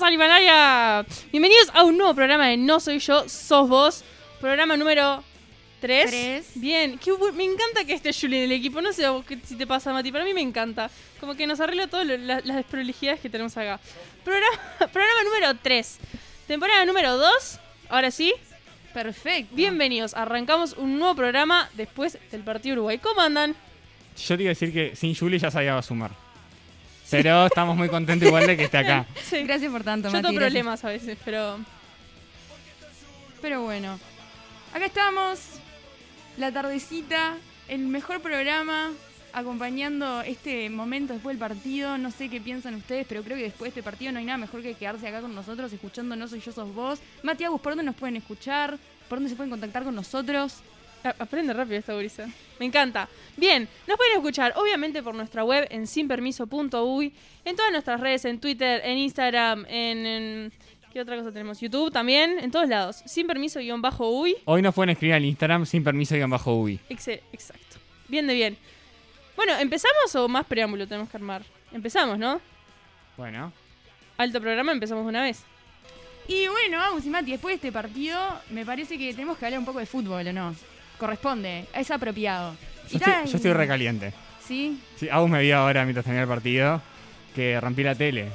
Bienvenidos a Himalaya. Bienvenidos a un nuevo programa de No Soy Yo, Sos Vos. Programa número 3. Tres. Bien, qué bu- me encanta que esté Julie en el equipo. No sé a vos qué- si te pasa, Mati, pero a mí me encanta. Como que nos arregla todas las desprolijidades que tenemos acá. Programa, programa número 3. Temporada número 2. Ahora sí, Perfecto. bienvenidos. Arrancamos un nuevo programa después del partido Uruguay. ¿Cómo andan? Yo te iba a decir que sin Julie ya sabía sumar. Pero estamos muy contentos igual de que esté acá. Sí. Gracias por tanto, Yo Mati, tengo gracias. problemas a veces, pero Pero bueno, acá estamos, la tardecita, el mejor programa, acompañando este momento después del partido. No sé qué piensan ustedes, pero creo que después de este partido no hay nada mejor que quedarse acá con nosotros, escuchando No Soy Yo, Sos Vos. Mati Agus, ¿por dónde nos pueden escuchar? ¿Por dónde se pueden contactar con nosotros? Aprende rápido esta gurisa. Me encanta. Bien, nos pueden escuchar obviamente por nuestra web en sinpermiso.uy, en todas nuestras redes, en Twitter, en Instagram, en, en- ¿Qué otra cosa tenemos? YouTube también, en todos lados. Sin permiso-uy. Hoy nos pueden escribir al Instagram sin permiso y bajo. Exe- Exacto. Bien de bien. Bueno, ¿empezamos o más preámbulo tenemos que armar? Empezamos, ¿no? Bueno, Alto programa, empezamos de una vez. Y bueno, Agus y Mati, después de este partido, me parece que tenemos que hablar un poco de fútbol, ¿o no? Corresponde, es apropiado. yo estoy, yo estoy recaliente. ¿Sí? Sí, Agus me vio ahora mientras tenía el partido que rompí la tele.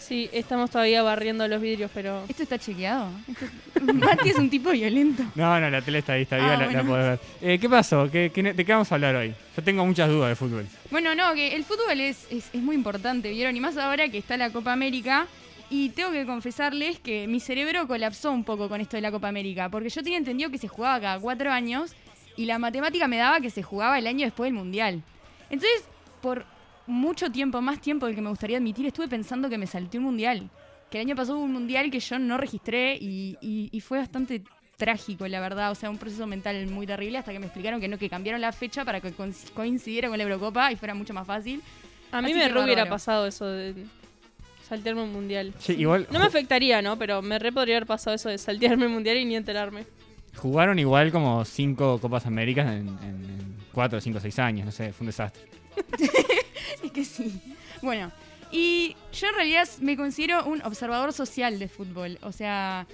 Sí, estamos todavía barriendo los vidrios, pero... ¿Esto está chequeado? Esto- Mati es un tipo violento. No, no, la tele está ahí, está viva, Ah, la, la bueno. podés ver. Eh, ¿Qué pasó? ¿Qué, qué- ¿De qué vamos a hablar hoy? Yo tengo muchas dudas de fútbol. Bueno, no, que el fútbol es, es, es muy importante, ¿vieron? Y más ahora que está la Copa América. Y tengo que confesarles que mi cerebro colapsó un poco con esto de la Copa América. Porque yo tenía entendido que se jugaba cada cuatro años y la matemática me daba que se jugaba el año después del Mundial. Entonces, por mucho tiempo, más tiempo del que me gustaría admitir, estuve pensando que me salté un Mundial. Que el año pasado hubo un Mundial que yo no registré y, y- y fue bastante trágico, la verdad. O sea, un proceso mental muy terrible hasta que me explicaron que no, que cambiaron la fecha para que coinc- coincidiera con la Eurocopa y fuera mucho más fácil. A mí Así me re hubiera pasado eso de saltearme un mundial. Sí, igual No me afectaría, ¿no? Pero me re podría haber pasado eso de saltearme el mundial y ni enterarme. jugaron igual como cinco Copas Américas en, en, en cuatro, cinco, seis años, no sé, fue un desastre. Es que sí. Bueno, y yo en realidad me considero un observador social de fútbol. O sea,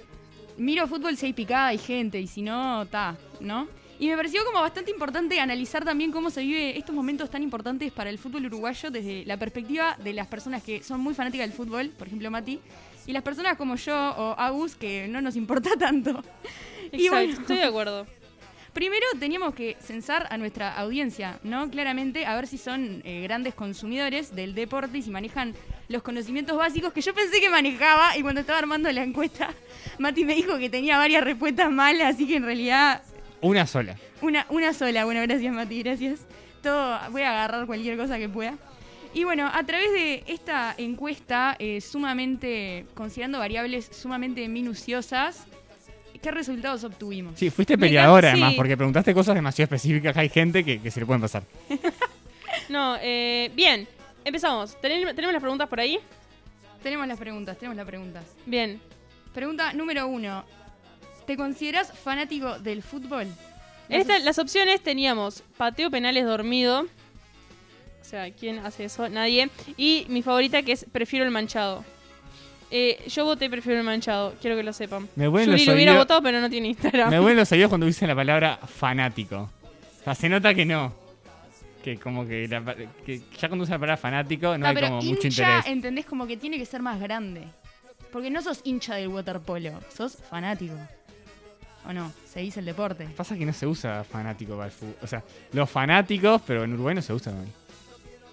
miro fútbol si hay picada, hay gente, y si no, está, ¿no? Y me pareció como bastante importante analizar también cómo se vive estos momentos tan importantes para el fútbol uruguayo desde la perspectiva de las personas que son muy fanáticas del fútbol, por ejemplo Mati, y las personas como yo o Agus que no nos importa tanto. Y Exacto, bueno. estoy de acuerdo. Primero teníamos que censar a nuestra audiencia, ¿no? Claramente, a ver si son eh, grandes consumidores del deporte y si manejan los conocimientos básicos que yo pensé que manejaba y cuando estaba armando la encuesta, Mati me dijo que tenía varias respuestas malas, así que en realidad Una sola. una, una sola. Bueno, gracias Mati, gracias. Todo, voy a agarrar cualquier cosa que pueda. Y bueno, a través de esta encuesta, eh, sumamente, considerando variables sumamente minuciosas, ¿qué resultados obtuvimos? Sí, fuiste peleadora además, sí. porque preguntaste cosas demasiado específicas. Hay gente que, que se le pueden pasar. No, eh, bien. Empezamos. ¿Tenem- ¿Tenemos las preguntas por ahí? Tenemos las preguntas, tenemos las preguntas. Bien. Pregunta número uno. ¿Te consideras fanático del fútbol? En esta- las opciones teníamos pateo penales dormido. O sea, ¿quién hace eso? Nadie. Y mi favorita que es prefiero el manchado. Eh, yo voté prefiero el manchado, quiero que lo sepan. Me vuelven Yuri lo hubiera votado, pero no tiene Instagram. Me vuelven los oídos cuando dicen la palabra fanático. O sea, se nota que no. Que como que, la que ya cuando usan la palabra fanático no Ah, hay pero como mucho interés. entendés como que tiene que ser más grande. Porque no sos hincha del waterpolo, sos fanático. ¿O no? Se dice el deporte. Pasa que no se usa fanático para el fútbol. O sea, los fanáticos, pero en Uruguay no se usa. ¿no?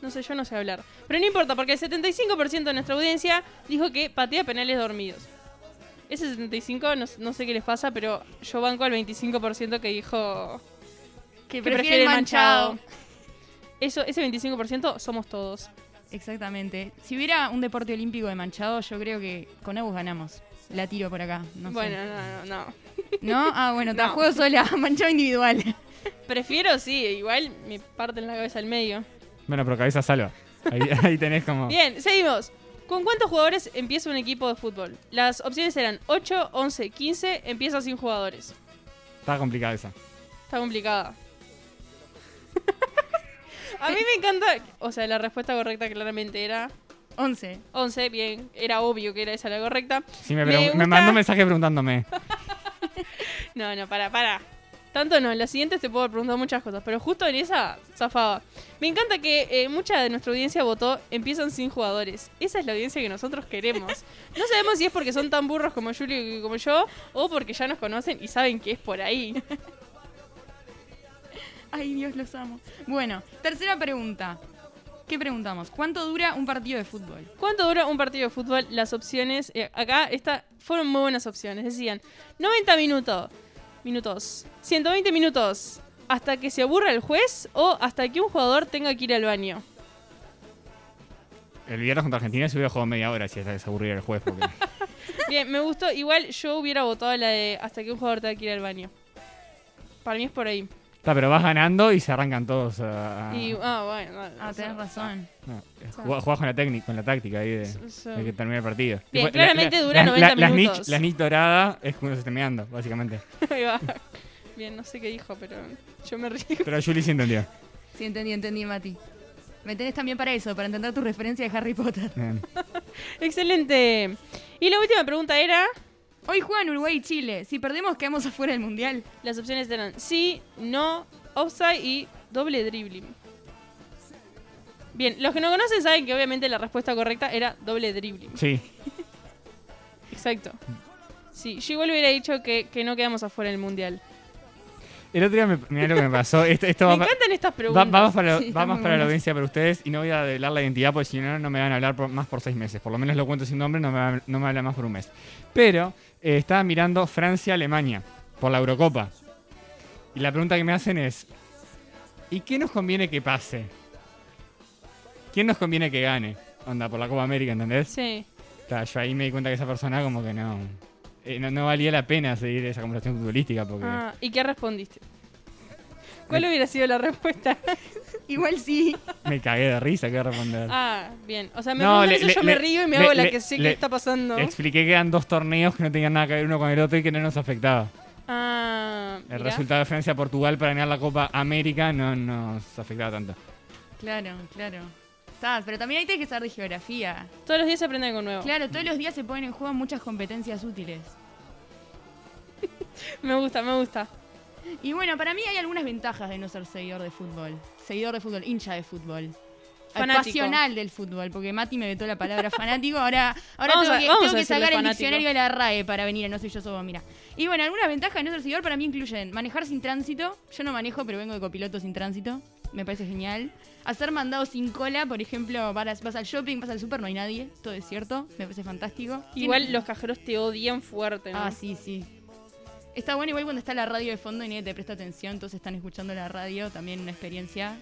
No sé, yo no sé hablar. Pero no importa, porque el 75% de nuestra audiencia dijo que patea penales dormidos. Ese 75, no, no sé qué les pasa, pero yo banco al 25% que dijo Que que prefiere el manchado. Eso, ese 25% somos todos. Exactamente. Si hubiera un deporte olímpico de manchado, yo creo que con Agus ganamos. La tiro por acá. No sé. bueno, no, no, no. ¿No? Ah, bueno, te No. juego sola, manchado individual. Prefiero, sí, igual me parten la cabeza al medio. Bueno, pero cabeza salva. Ahí, ahí tenés como. Bien, seguimos. ¿Con cuántos jugadores empieza un equipo de fútbol? Las opciones eran 8, 11, 15, empieza sin jugadores. Está complicada esa. Está complicada. A mí me encanta, o sea, la respuesta correcta claramente era 11. 11, bien, era obvio que era esa la correcta. Sí, me, Me mandó un mensaje preguntándome. No, no, para, para. Tanto no, en las siguientes te puedo preguntar muchas cosas, pero justo en esa zafaba. Me encanta que eh, mucha de nuestra audiencia votó empiezan sin jugadores. Esa es la audiencia que nosotros queremos. No sabemos si es porque son tan burros como Julio y como yo, o porque ya nos conocen y saben que es por ahí. Ay, Dios, los amo. Bueno, tercera pregunta. ¿Qué preguntamos? ¿Cuánto dura un partido de fútbol? ¿Cuánto dura un partido de fútbol? Las opciones, eh, acá esta, fueron muy buenas opciones. Decían 90 minutos, minutos, 120 minutos, hasta que se aburra el juez o hasta que un jugador tenga que ir al baño. El viernes contra Argentina se hubiera jugado media hora si hasta que se aburriera el juez. Porque... Bien, me gustó. Igual yo hubiera votado la de hasta que un jugador tenga que ir al baño. Para mí es por ahí. Está, pero vas ganando y se arrancan todos a. Y, ah, bueno. no, Ah, tenés razón. no, jugás, jugás con la técnica, con la táctica ahí de, So- de que termine el partido. Bien, claramente dura 90 la, las minutos. La niche dorada es cuando se está meando, básicamente. Ahí va. Bien, no sé qué dijo, pero yo me río. Pero Julie sí entendió. Sí, entendí, entendí, Mati. Me tenés también para eso, para entender tu referencia de Harry Potter. Excelente. Y la última pregunta era... Hoy juegan Uruguay y Chile. Si perdemos, quedamos afuera del Mundial. Las opciones eran sí, no, offside y doble dribbling. Bien, los que no conocen saben que obviamente la respuesta correcta era doble dribbling. Sí. Exacto. Sí, yo igual hubiera dicho que, que no quedamos afuera del mundial. El otro día me, mirá lo que me pasó. Esto, esto Me va, pa- encantan estas va- preguntas. vamos para, Sí, vamos están muy para la audiencia para ustedes y no voy a develar la identidad porque si no, no me van a hablar por- más por seis meses. Por lo menos lo cuento sin nombre, no me, va- no me habla más por un mes. Pero eh, estaba mirando Francia-Alemania por la Eurocopa. Y la pregunta que me hacen es: ¿y qué nos conviene que pase? ¿Quién nos conviene que gane? Onda, por la Copa América, ¿entendés? Sí. Ta, yo ahí me di cuenta que esa persona como que no, eh, no, no valía la pena seguir esa conversación futbolística porque... Ah, ¿Y qué respondiste? ¿Cuál hubiera sido la respuesta? Igual sí. Me cagué de risa, ¿qué responder? ah, bien. O sea, me No, le- eso, le- yo me río y me le- hago la le- que sé le- qué está pasando. Expliqué que eran dos torneos que no tenían nada que ver uno con el otro y que no nos afectaba. Ah, El mirá. resultado de Francia-Portugal para ganar la Copa América no nos afectaba tanto. Claro, claro. Está, pero también hay que saber de geografía. Todos los días se aprende algo nuevo. Claro, todos los días se ponen en juego muchas competencias útiles. Me gusta, me gusta. Y bueno, para mí hay algunas ventajas de no ser seguidor de fútbol. Seguidor de fútbol, hincha de fútbol. Fanático. Pasional del fútbol, porque Mati me vetó la palabra fanático. Ahora, ahora Vamos tengo a- que, tengo sacar el diccionario de la RAE para venir a No Soy Yo Sobo, mira. Y bueno, algunas ventajas de no ser seguidor para mí incluyen manejar sin tránsito. Yo no manejo, pero vengo de copiloto sin tránsito. Me parece genial. Hacer mandados sin cola, por ejemplo, vas, vas al shopping, vas al super, no hay nadie. Todo es cierto. Me parece fantástico. Igual los cajeros te odian fuerte, ¿no? Ah, sí, sí. Está bueno igual cuando está la radio de fondo y nadie te presta atención, entonces están escuchando la radio, también una experiencia.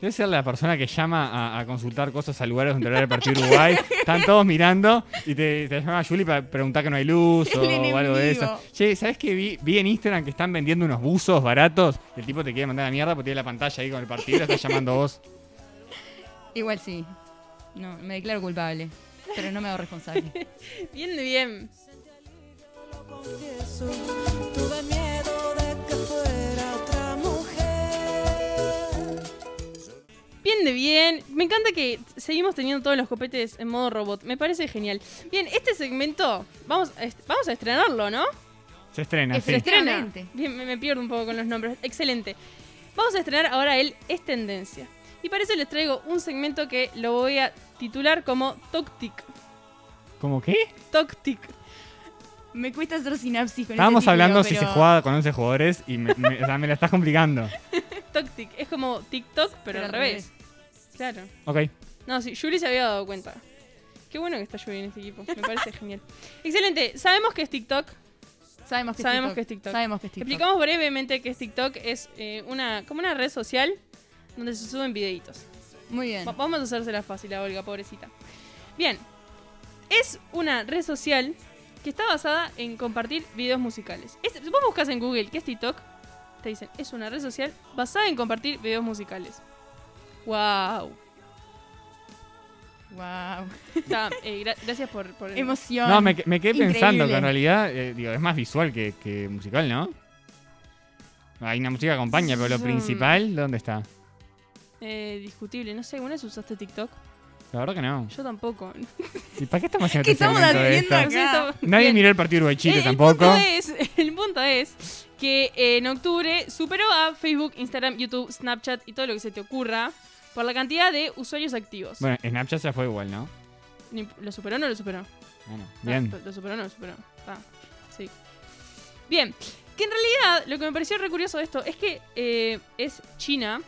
Debe ser la persona que llama a, a consultar cosas a lugares donde hablar el partido Uruguay. Están todos mirando y te, te llama Julie para preguntar que no hay luz o, algo de eso. Che, ¿sabes qué vi, vi en Instagram que están vendiendo unos buzos baratos? Y el tipo te quiere mandar a la mierda porque tiene la pantalla ahí con el partido y lo está llamando vos. Igual sí. No, me declaro culpable, pero no me hago responsable. Bien de bien. Bien de bien. Me encanta que seguimos teniendo todos los copetes en modo robot. Me parece genial. Bien, este segmento vamos a, est- vamos a estrenarlo, ¿no? Se estrena, sí. Se estrena. Bien, me, me pierdo un poco con los nombres. Excelente. Vamos a estrenar ahora el Es Tendencia. Y para eso les traigo un segmento que lo voy a titular como Toctic. ¿Cómo qué? Toctic. Me cuesta hacer sinapsis con Estábamos ese título, hablando si se jugaba con 11 jugadores y me, me- o sea, me la estás complicando. Toctic. Es como TikTok, pero, al revés. Claro. Ok. No, sí, Yuri se había dado cuenta. Qué bueno que está Yuri en este equipo. Me parece genial. Excelente. Sabemos que es TikTok. Sabemos que Sabemos es que es TikTok. TikTok. Sabemos que es TikTok. Explicamos brevemente que es TikTok. Es eh, una como una red social donde se suben videitos. Muy bien. Va- Vamos a hacérsela fácil a Olga, pobrecita. Bien. Es una red social que está basada en compartir videos musicales. Es- vos buscas en Google qué es TikTok, te dicen, es una red social basada en compartir videos musicales. ¡Wow! Wow. Está, eh, gra- gracias por, por el- Emoción. No, me, me quedé Increíble. pensando que en realidad, eh, digo, es más visual que, que musical, ¿no? Hay una música que acompaña, pero lo Mm. principal, ¿dónde está? eh, discutible. No sé, ¿alguna vez usaste TikTok? La verdad que no. Yo tampoco. ¿Y para qué estamos haciendo ¿Qué este estamos de haciendo acá? Nadie Bien. miró el partido Uruguay-Chile el, el tampoco. punto es, el punto es que eh, en octubre superó a Facebook, Instagram, YouTube, Snapchat y todo lo que se te ocurra por la cantidad de usuarios activos. Bueno, Snapchat ya fue igual, ¿no? ¿Lo superó o no lo superó? Bueno, Ah, bien. ¿Lo, lo superó o no lo superó? Ah, sí. Bien, que en realidad lo que me pareció re curioso de esto es que eh, es China.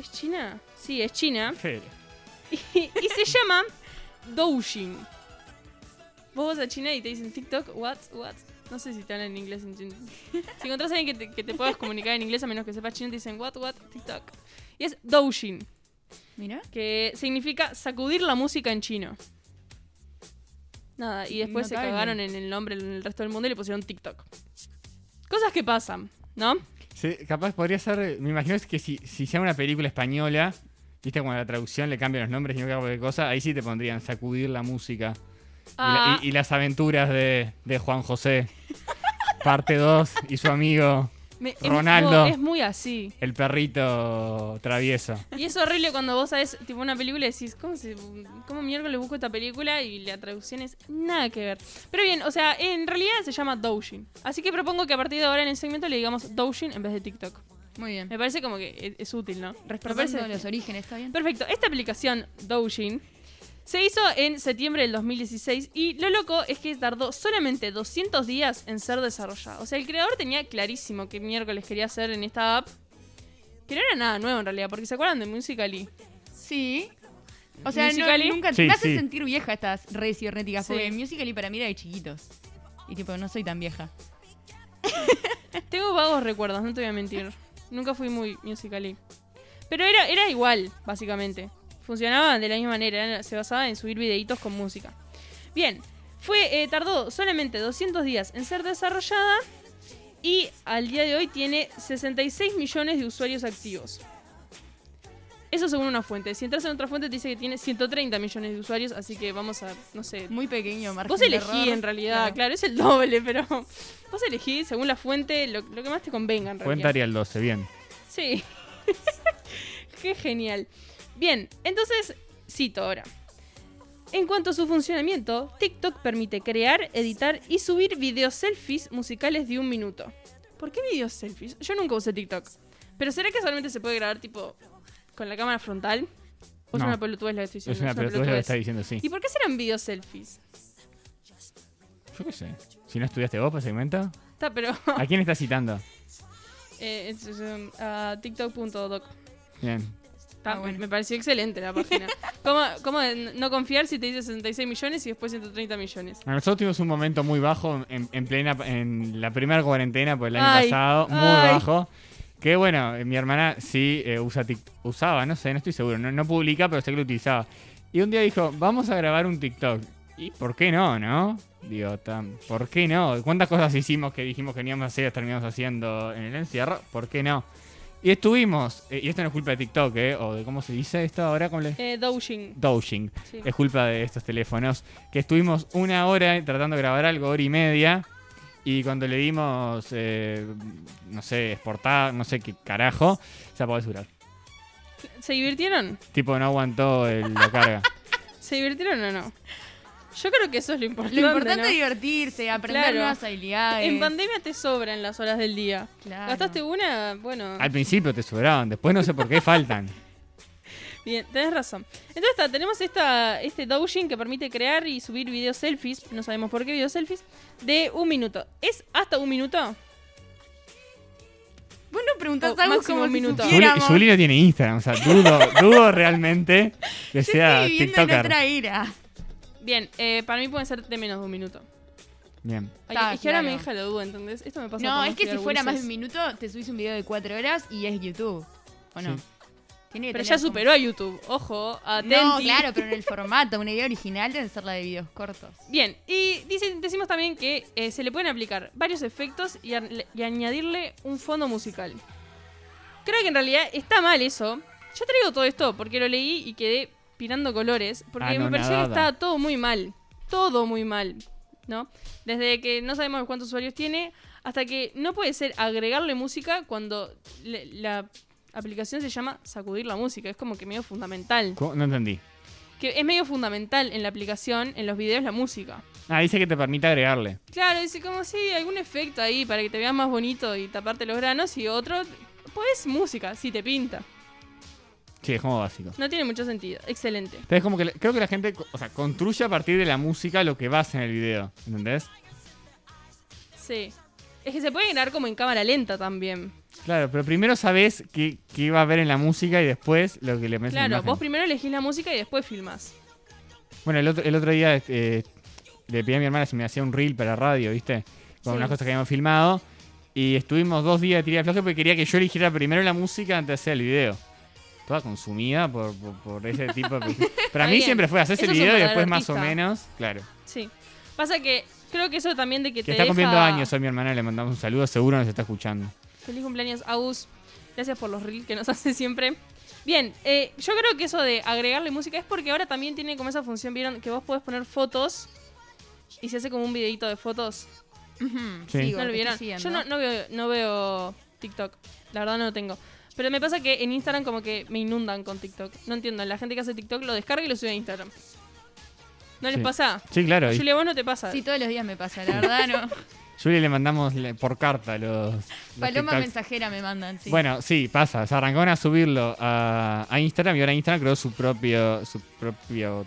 ¿Es China? Sí, es China. Fede. Y, y se llama Douyin. Vos vas a China y te dicen TikTok, what, what. No sé si te hablan en inglés. en China. Si encontrás a alguien que te, que te puedas comunicar en inglés, a menos que sepas chino, te dicen what, what, TikTok. Y es Douyin, Mira. que significa sacudir la música en chino. Nada, y después se cagaron en el nombre en el resto del mundo y le pusieron TikTok. Cosas que pasan, ¿no? Sí, capaz podría ser. Me imagino es que si, si sea una película española, viste, cuando la traducción le cambia los nombres y no cualquier cosa, ahí sí te pondrían sacudir la música. Y, la- Ah, y- y las aventuras de, de Juan José. Parte 2 y su amigo, me- es- Ronaldo. Es muy así. el perrito travieso. Y es horrible cuando vos sabes, tipo, una película y decís, ¿cómo, se, ¿cómo miércoles busco esta película? Y la traducción es nada que ver. Pero bien, o sea, en realidad se llama Doujin. Así que propongo que a partir de ahora en el segmento le digamos Doujin en vez de TikTok. Muy bien. Me parece como que es, es útil, ¿no? Respetando parece- los orígenes, ¿está bien? Perfecto. Esta aplicación, Doujin, se hizo en septiembre del 2016 y lo loco es que tardó solamente 200 días en ser desarrollada. O sea, el creador tenía clarísimo qué miércoles quería hacer en esta app. Que no era nada nuevo en realidad, porque se acuerdan de Musical.ly. Sí. O sea, no- nunca Sí, me hace sí. sentir vieja estas redes cibernéticas. Sí. Porque Musical.ly para mí era de chiquitos. Y tipo, no soy tan vieja. Tengo vagos recuerdos, no te voy a mentir. Nunca fui muy Musical.ly. Pero era, era igual, básicamente. Funcionaba de la misma manera, era- se basaba en subir videitos con música. Bien, fue, eh, tardó solamente 200 días en ser desarrollada y al día de hoy tiene 66 millones de usuarios activos. Eso según una fuente. Si entras en otra fuente te dice que tiene 130 millones de usuarios, así que vamos a, no sé, Muy pequeño, margen Vos de elegí error. en realidad, claro. Claro. es el doble, pero vos elegí según la fuente lo, lo que más te convenga en Cuenta realidad. Arial 12, bien. Sí. Qué genial. Bien, entonces cito ahora. En cuanto a su funcionamiento, TikTok permite crear, editar y subir videos selfies musicales de un minuto. ¿Por qué videos selfies? Yo nunca usé TikTok. Pero ¿será que solamente se puede grabar tipo con la cámara frontal? ¿O es No. una pelotudez la que estoy diciendo? Es una pelotudez lo que pelotudez. está diciendo, sí. ¿Y por qué serán videos selfies? Yo qué sé. Si no estudiaste vos para segmento, Está, pero ¿a quién estás citando? Eh, es, es, um, a tiktok.doc. Bien. Está, Ah, bueno. Me pareció excelente la página. ¿Cómo, cómo no confiar si te dice 66 millones y después 130 millones? Nosotros tuvimos un momento muy bajo en, en plena en la primera cuarentena por el año Ay, pasado, muy ay. bajo. Que bueno, eh, mi hermana sí eh, usa usaba, no sé, no estoy seguro, no, no publica, pero sé que lo utilizaba. Y un día dijo, vamos a grabar un TikTok. ¿Y por qué no, no? Digo, tam- ¿por qué no? ¿Cuántas cosas hicimos que dijimos que no íbamos a hacer terminamos haciendo en el encierro? ¿Por qué no? Y estuvimos, eh, y esto no es culpa de TikTok, ¿eh? O de cómo se dice esto ahora, ¿cómo le...? Eh, Doujin. Doujin. Sí. Es culpa de estos teléfonos. Que estuvimos una hora tratando de grabar algo, hora y media. Y cuando le dimos, eh, no sé, exportar, no sé qué carajo, se apagó el celular. ¿Se divirtieron? Tipo, no aguantó el- la carga. ¿Se divirtieron o no? Yo creo que eso es lo importante. Lo importante ¿no? es divertirse, aprender Claro. nuevas habilidades. En pandemia te sobran las horas del día. Claro. ¿Gastaste una? Bueno, Al principio te sobraban, después no sé por qué faltan. bien, tenés razón. Entonces está, tenemos esta, este Doujin que permite crear y subir videos selfies, no sabemos por qué videos selfies, de un minuto. ¿Es hasta un minuto? Vos no preguntás algo máximo como un si minuto. Juli, supiéramos. Juli no tiene Instagram, o sea, dudo, dudo realmente que Yo sea estoy viviendo en TikToker. otra era. Bien, eh, para mí pueden ser de menos de un minuto. Bien. Está, es que ahora claro. mi hija lo duda, ¿entendés? Esto me pasa No, es que si fuera más de un minuto, te subís un video de cuatro horas y es YouTube. ¿O no? Sí. Tiene Pero ya como- superó a YouTube. Ojo, atenti. No, claro, pero en el formato, una idea original debe ser la de videos cortos. Bien, y dicen, decimos también que eh, se le pueden aplicar varios efectos y, a- y añadirle un fondo musical. Creo que en realidad está mal eso. Yo traigo todo esto porque lo leí y quedé pirando colores, porque Ah, me no, pareció que estaba todo muy mal. Todo muy mal, ¿no? Desde que no sabemos cuántos usuarios tiene hasta que no puede ser agregarle música cuando le- la aplicación se llama sacudir la música. Es como que medio fundamental. ¿Cómo? No entendí. Que es medio fundamental en la aplicación, en los videos, la música. Ah, dice que te permite agregarle. Claro, dice como si algún efecto ahí para que te veas más bonito y taparte los granos y otro, pues música, si te pinta. Sí, es como básico. No tiene mucho sentido. Excelente. Entonces, como que la- creo que la gente, o sea, construye a partir de la música lo que va a hacer en el video. ¿Entendés? Sí. Es que se puede grabar como en cámara lenta también. Claro, pero primero sabes qué, qué va a ver en la música y después lo que le metes Claro, vos primero elegís la música y después filmás. Bueno, el otro, el otro día eh, le pedí a mi hermana si me hacía un reel para radio, ¿viste? Con Sí. unas cosas que habíamos filmado. Y estuvimos dos días de tira de floje porque quería que yo eligiera primero la música antes de hacer el video. Toda consumida por, por, por ese tipo de... Para mí bien. siempre fue hacerse Eso el video y después más o menos, claro. Sí. Pasa que creo que eso también de que, Que te está cumpliendo deja- años hoy mi hermana, le mandamos un saludo, seguro nos está escuchando. Feliz cumpleaños, Agus. Gracias por los reels que nos hace siempre. Bien, eh, yo creo que eso de agregarle música es porque ahora también tiene como esa función, ¿vieron? Que vos podés poner fotos y se hace como un videito de fotos. Sí. sigo, ¿No lo vieron? Yo no, no veo, no veo TikTok. La verdad no lo tengo. Pero me pasa que en Instagram como que me inundan con TikTok. No entiendo, la gente que hace TikTok lo descarga y lo sube a Instagram. ¿No les Sí. pasa? Sí, claro. Julia, vos no te pasa. Sí, todos los días me pasa, la verdad no. Julie le mandamos por carta los... los Paloma TikToks. mensajera me mandan, sí. Bueno, sí, pasa. Se arrancaron a subirlo a, a Instagram y ahora Instagram creó su propio, su propio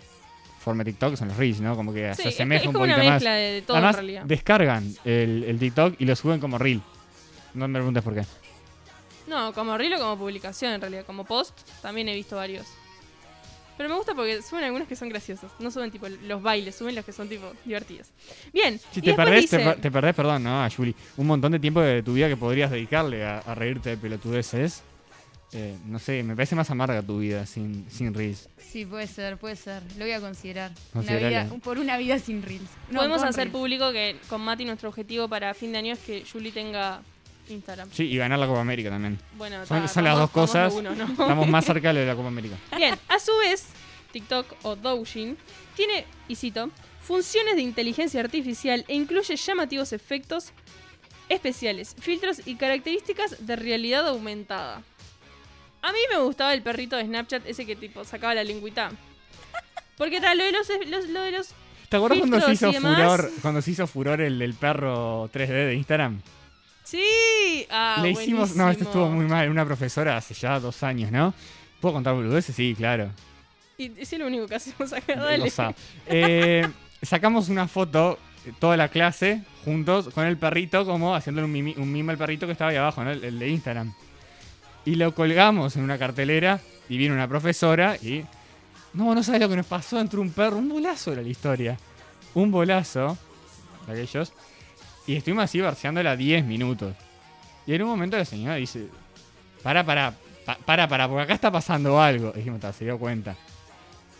forma de TikTok, que son los Reels, ¿no? Como que Sí, se asemeja es un como una más. de, de todo Además, en realidad. descargan el, el TikTok y lo suben como Reel. No me preguntes por qué. No, como reel o como publicación en realidad. Como post también he visto varios. Pero me gusta porque suben algunos que son graciosos. No suben tipo los bailes, suben los que son tipo divertidos. Bien. Si te perdés, te, dice- te perdés, perdón, ¿no? A Julie. Un montón de tiempo de tu vida que podrías dedicarle a, a reírte de pelotudeces. Eh, no sé, me parece más amarga tu vida sin, sin Reels. Sí, puede ser, puede ser. Lo voy a considerar. Una vida, por una vida sin reels. No, Podemos hacer reels. público que con Mati nuestro objetivo para fin de año es que Julie tenga Instagram. Sí, y ganar la Copa América también. Bueno, Son, ta, son las dos cosas. de uno, ¿no? Estamos más cerca de la Copa América. Bien, a su vez, TikTok o Douyin tiene, y cito, funciones de inteligencia artificial e incluye llamativos efectos especiales, filtros y características de realidad aumentada. A mí me gustaba el perrito de Snapchat, ese que tipo sacaba la lengüita. Porque tal, lo de los, los- lo de los ¿Te acuerdas cuando se hizo furor, cuando se hizo furor el del perro 3D de Instagram? Sí, ah, Le hicimos, no, esto buenísimo. estuvo muy mal, una profesora hace ya dos años, ¿no? ¿Puedo contar boludeces? Sí, claro. Y es lo único que hacemos acá, dale. Eh, sacamos una foto, toda la clase, juntos, con el perrito, como haciéndole un, mimi- un mimo al perrito que estaba ahí abajo, ¿no? El, el de Instagram. Y lo colgamos en una cartelera, y vino una profesora, y... No, no sabes lo que nos pasó, entró un perro, un bolazo era la historia. Un bolazo, de aquellos, y estuvimos así barceándola 10 minutos. Y en un momento la señora dice, para, para, pa- para, para, porque acá está pasando algo. Y dijimos, "Ta, se dio cuenta.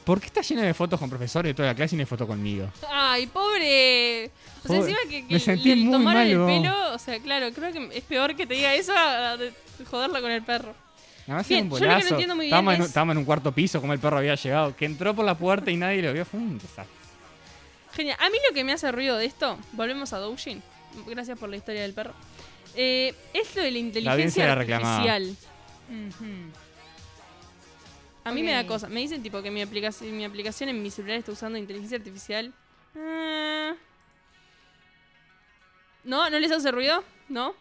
¿Por qué está llena de fotos con profesores de toda la clase y no hay foto conmigo? Ay, pobre. O sea, Pobre. encima que, que Me sentí le muy tomaron mal, el vos. pelo, o sea, claro, creo que es peor que te diga eso a de joderla con el perro. Nada más Bien, un yo lo que no bolazo. entiendo muy bien estábamos, en, estábamos en un cuarto piso, como el perro había llegado. Que entró por la puerta y nadie lo vio. Fue un desastre. Genial. A mí lo que me hace ruido de esto, volvemos a Doujin. Gracias por la historia del perro. Eh, es lo de la inteligencia la artificial. A mí me da cosa. Me dicen tipo que mi aplicación, mi aplicación en mi celular está usando inteligencia artificial. Ah. ¿No? ¿No les hace ruido? ¿No?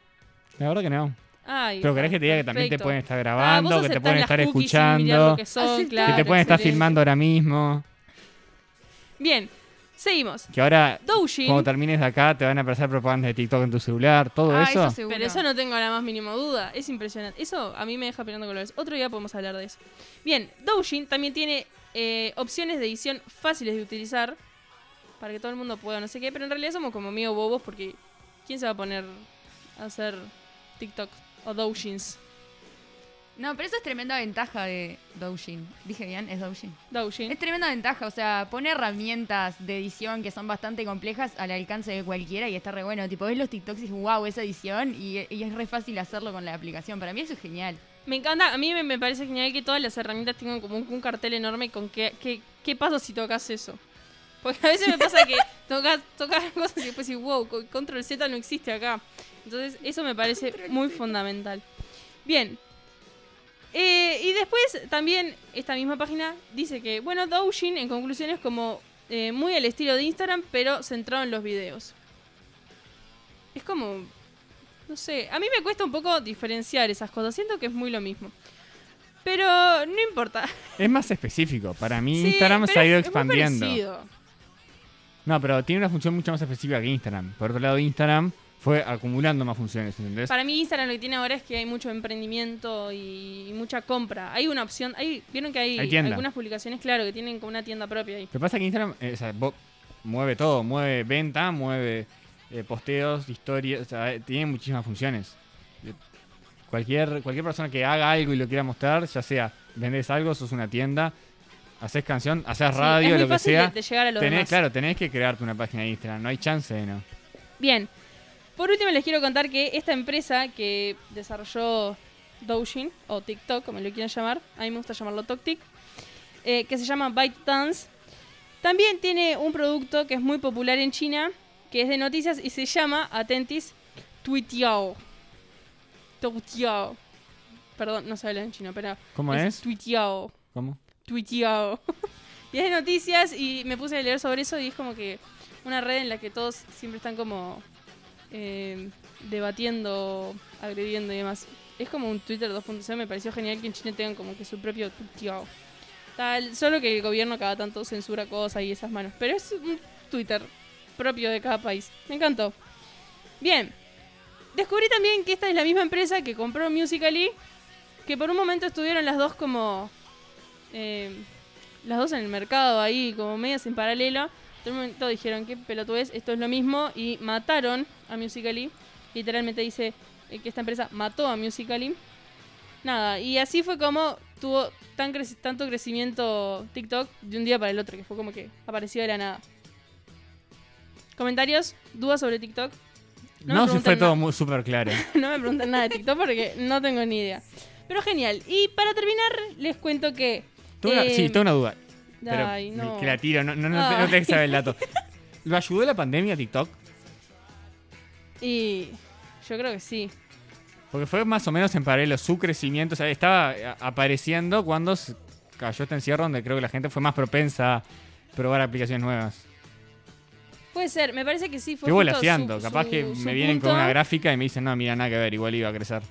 La verdad que no. Ay, Pero querés que te diga que también te pueden estar Ah, grabando, que te pueden estar escuchando, lo que son, Aceptás. claro, que te pueden estar filmando ahora mismo. Bien. Seguimos. Que ahora, Doujin. cuando termines de acá, te van a aparecer propagandas de TikTok en tu celular, todo Ah, eso. Pero eso no tengo la más mínima duda. Es impresionante. Eso a mí me deja peleando colores. Otro día podemos hablar de eso. Bien, Doujin también tiene eh, opciones de edición fáciles de utilizar. Para que todo el mundo pueda, no sé qué. Pero en realidad somos como medio bobos porque ¿quién se va a poner a hacer TikTok o Doujins? No, pero eso es tremenda ventaja de Doujin. Dije bien, es Doujin. Doujin. Es tremenda ventaja, o sea, pone herramientas de edición que son bastante complejas al alcance de cualquiera y está re bueno. Tipo, ves los TikToks y dices, wow, esa edición y, y es re fácil hacerlo con la aplicación. Para mí eso es genial. Me encanta, a mí me, me parece genial que todas las herramientas tengan como un, un cartel enorme con qué, qué, qué pasa si tocas eso. Porque a veces me pasa que tocas, tocas cosas y después dices, wow, co- control Z no existe acá. Entonces eso me parece muy fundamental. Bien. Eh, y después también esta misma página dice que, bueno, Doujin en conclusión es como eh, muy al estilo de Instagram, pero centrado en los videos. Es como no sé, a mí me cuesta un poco diferenciar esas cosas. Siento que es muy lo mismo. Pero no importa. Es más específico. Para mí, Sí, Instagram se ha ido expandiendo. No, pero tiene una función mucho más específica que Instagram. Por otro lado, Instagram fue acumulando más funciones, ¿entendés? Para mí Instagram lo que tiene ahora es que hay mucho emprendimiento y, y mucha compra. Hay una opción, hay, vieron que hay, algunas publicaciones, claro, que tienen como una tienda propia ahí. Lo que pasa es que Instagram eh, o sea, vos- mueve todo, mueve venta, mueve eh, posteos, historias, o sea, tiene muchísimas funciones. Eh, Cualquier, cualquier persona que haga algo y lo quiera mostrar, ya sea vendés algo, sos una tienda, haces canción, haces Sí, radio, es muy lo que sea. de, de llegar a los tenés, demás. claro, tenés que crearte una página de Instagram, no hay chance de no. Bien. Por último les quiero contar que esta empresa que desarrolló Doujin, o TikTok, como lo quieran llamar, a mí me gusta llamarlo TokTik, eh, que se llama ByteDance, también tiene un producto que es muy popular en China, que es de noticias y se llama, atentis, Tuitiao. Tuitiao. Perdón, no se habla en chino, pero ¿Cómo es? Tuitiao. ¿Cómo? Tuiteado. y es de noticias y me puse a leer sobre eso y es como que una red en la que todos siempre están como eh, debatiendo, agrediendo y demás. Es como un Twitter 2.0, me pareció genial que en China tengan como que su propio tuiteado. Tal, solo que el gobierno cada tanto censura cosas y esas manos. Pero es un Twitter propio de cada país. Me encantó. Bien. Descubrí también que esta es la misma empresa que compró Musical.ly. Que por un momento estuvieron las dos como eh, las dos en el mercado ahí, como medias en paralelo. En un momento dijeron que pelotudez, esto es lo mismo, y mataron a Musical.ly. Literalmente dice eh, que esta empresa mató a Musical.ly. Nada, y así fue como tuvo tan tanto crecimiento TikTok de un día para el otro, que fue como que apareció de la nada. ¿Comentarios? ¿Dudas sobre TikTok? No No, si fue todo súper claro. no me pregunten nada de TikTok porque no tengo ni idea. Pero genial. Y para terminar, les cuento que. Tengo una- eh, sí, tengo una duda. Pero ay, no. que la tiro, no, no, no, te- no tenés que saber el dato. ¿Lo ayudó la pandemia TikTok? Y yo creo que sí. Porque fue más o menos en paralelo su crecimiento. O sea, estaba a- apareciendo cuando cayó este encierro donde creo que la gente fue más propensa a probar aplicaciones nuevas. Puede ser, me parece que sí. Fue Estoy justo volaseando. su- Capaz que su me vienen con punto. una gráfica y me dicen, no, mira, nada que ver, igual iba a crecer.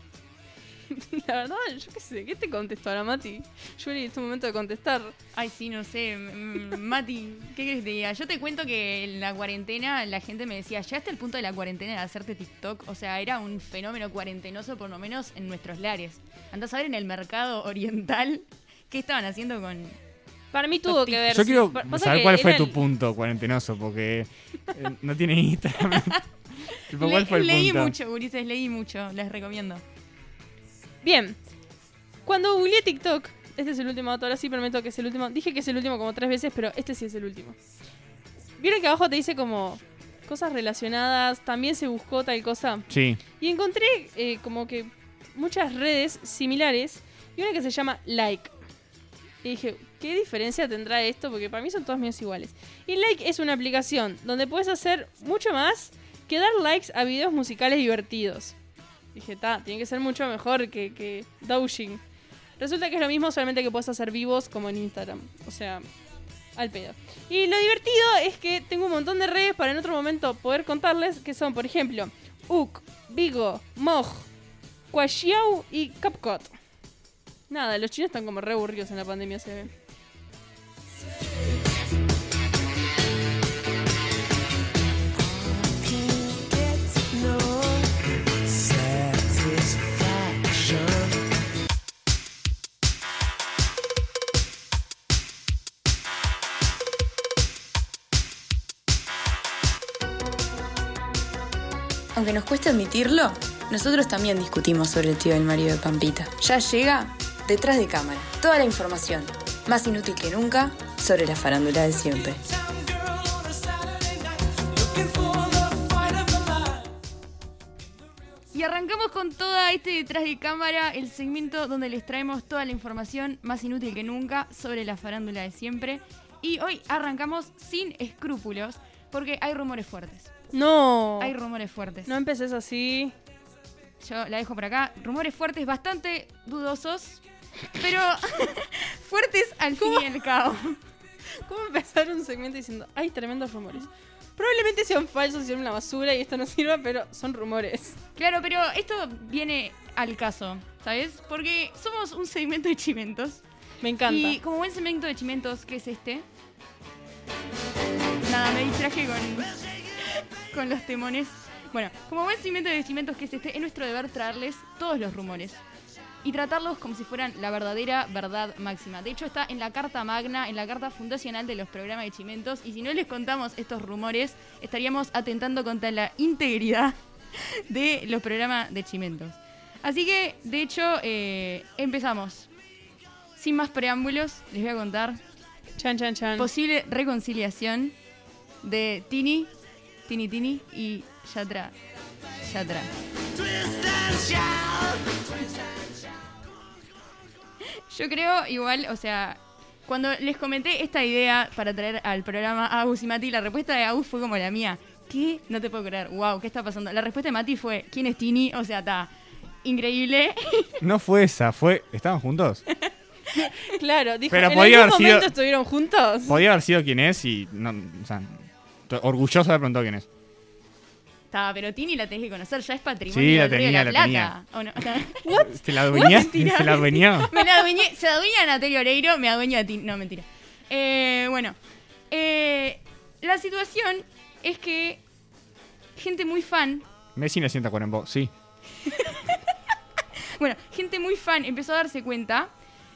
La verdad, yo qué sé, ¿qué te contestó ahora, Mati? Yo en este momento de contestar. Ay, sí, no sé. Mati, ¿qué querés que te diga? Yo te cuento que en la cuarentena la gente me decía, ya hasta el punto de la cuarentena de hacerte TikTok. O sea, era un fenómeno cuarentenoso, por lo menos en nuestros lares. Andás a ver en el mercado oriental qué estaban haciendo con. Para mí tuvo que ver. Yo quiero saber cuál fue tu el- punto cuarentenoso, porque eh, no tiene Instagram. Tipo, ¿Cuál Le- fue el leí punto? mucho, Gurises, leí mucho. Les recomiendo. Bien. Cuando googleé TikTok, este es el último dato, ahora sí prometo que es el último. Dije que es el último como tres veces, pero este sí es el último. Vieron que abajo te dice como cosas relacionadas, también se buscó tal cosa. Sí. Y encontré eh, como que muchas redes similares y una que se llama Like. Y dije, ¿qué diferencia tendrá esto? Porque para mí son todas medios iguales. Y Like es una aplicación donde puedes hacer mucho más que dar likes a videos musicales divertidos. Dije, ta, tiene que ser mucho mejor que, que Doujin. Resulta que es lo mismo, solamente que puedes hacer vivos como en Instagram. O sea, al pedo. Y lo divertido es que tengo un montón de redes para en otro momento poder contarles, que son, por ejemplo, Uk, Vigo, Moj, Quaxiao y Capcot. Nada, los chinos están como re aburridos en la pandemia, se ve. Aunque nos cueste admitirlo, nosotros también discutimos sobre el tío del marido de Pampita. Ya llega detrás de cámara. Toda la información, más inútil que nunca, sobre la farándula de siempre. Y arrancamos con toda este detrás de cámara, el segmento donde les traemos toda la información más inútil que nunca sobre la farándula de siempre. Y hoy arrancamos sin escrúpulos, porque hay rumores fuertes. No. Hay rumores fuertes. No empeces así. Yo la dejo por acá. Rumores fuertes, bastante dudosos, pero fuertes al fin y al cabo. ¿Cómo empezar un segmento diciendo, hay tremendos rumores? Probablemente sean falsos, sean una basura y esto no sirva, pero son rumores. Claro, pero esto viene al caso, ¿sabes? Porque somos un segmento de chimentos. Me encanta. Y como buen segmento de chimentos, ¿qué es este? Nada, me distraje con, con los temones. Bueno, como buen segmento de chimentos, ¿qué es este? Es nuestro deber traerles todos los rumores. Y tratarlos como si fueran la verdadera verdad máxima. De hecho, está en la carta magna, en la carta fundacional de los programas de chimentos. Y si no les contamos estos rumores, estaríamos atentando contra la integridad de los programas de chimentos. Así que, de hecho, eh, empezamos. Sin más preámbulos, les voy a contar Chan, chan, chan. posible reconciliación de Tini, Tini Tini y Yatra. Yatra. Yo creo igual, o sea, cuando les comenté esta idea para traer al programa a Agus y Mati, la respuesta de Agus fue como la mía. ¿Qué? No te puedo creer. Wow, ¿qué está pasando? La respuesta de Mati fue, ¿quién es Tini? O sea, está increíble. No fue esa, fue. ¿Estaban juntos? Claro, dijo, Pero ¿en podía algún haber sido- momento estuvieron juntos? Podía haber sido quien es y. No, o sea, estoy orgulloso de haber preguntado quién es. Está, pero Tini la tenés que conocer, ya es patrimonio Sí, la del Río de tenía, la, la Plata. ¿O no? ¿Se la adueñaste? Mentira, ¿Se la adueñó? Me la adueñé, se adueña a Natalia Oreiro, me adueña a ti. No, mentira. Eh, bueno, eh, la situación es que gente muy fan, Messi no sienta con vos, sí. bueno, gente muy fan empezó a darse cuenta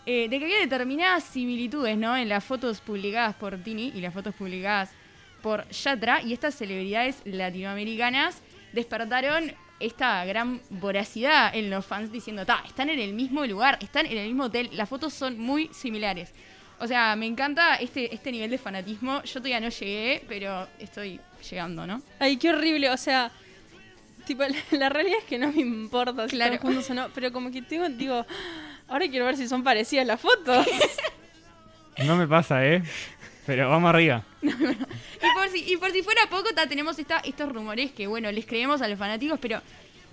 eh, de que había determinadas similitudes, ¿no? En las fotos publicadas por Tini y las fotos publicadas por Yatra y estas celebridades latinoamericanas despertaron esta gran voracidad en los fans diciendo, ta, están en el mismo lugar, están en el mismo hotel, las fotos son muy similares. O sea, me encanta este, este nivel de fanatismo. Yo todavía no llegué, pero estoy llegando, ¿no? Ay, qué horrible, o sea, tipo, la, la realidad es que no me importa si Claro. están juntos o no, pero como que tengo, digo, ahora quiero ver si son parecidas las fotos. No me pasa, ¿eh? Pero vamos arriba. Y por si, y por si fuera poco, ta, tenemos esta, estos rumores que, bueno, les creemos a los fanáticos, pero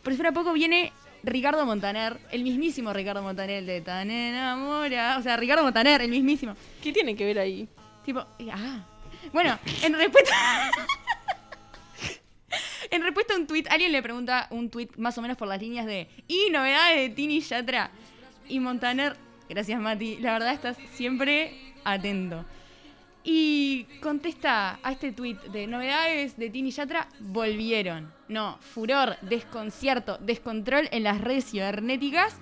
por si fuera poco viene Ricardo Montaner, el mismísimo Ricardo Montaner, el de Tan enamora. O sea, Ricardo Montaner, el mismísimo. ¿Qué tiene que ver ahí? Tipo, ah. Bueno, en respuesta. en respuesta a un tweet, alguien le pregunta un tweet más o menos por las líneas de. Y novedades de Tini Yatra. Y Montaner, gracias Mati, la verdad estás siempre atento. Y contesta a este tweet de novedades de Tini Yatra, volvieron. No, furor, desconcierto, descontrol en las redes cibernéticas.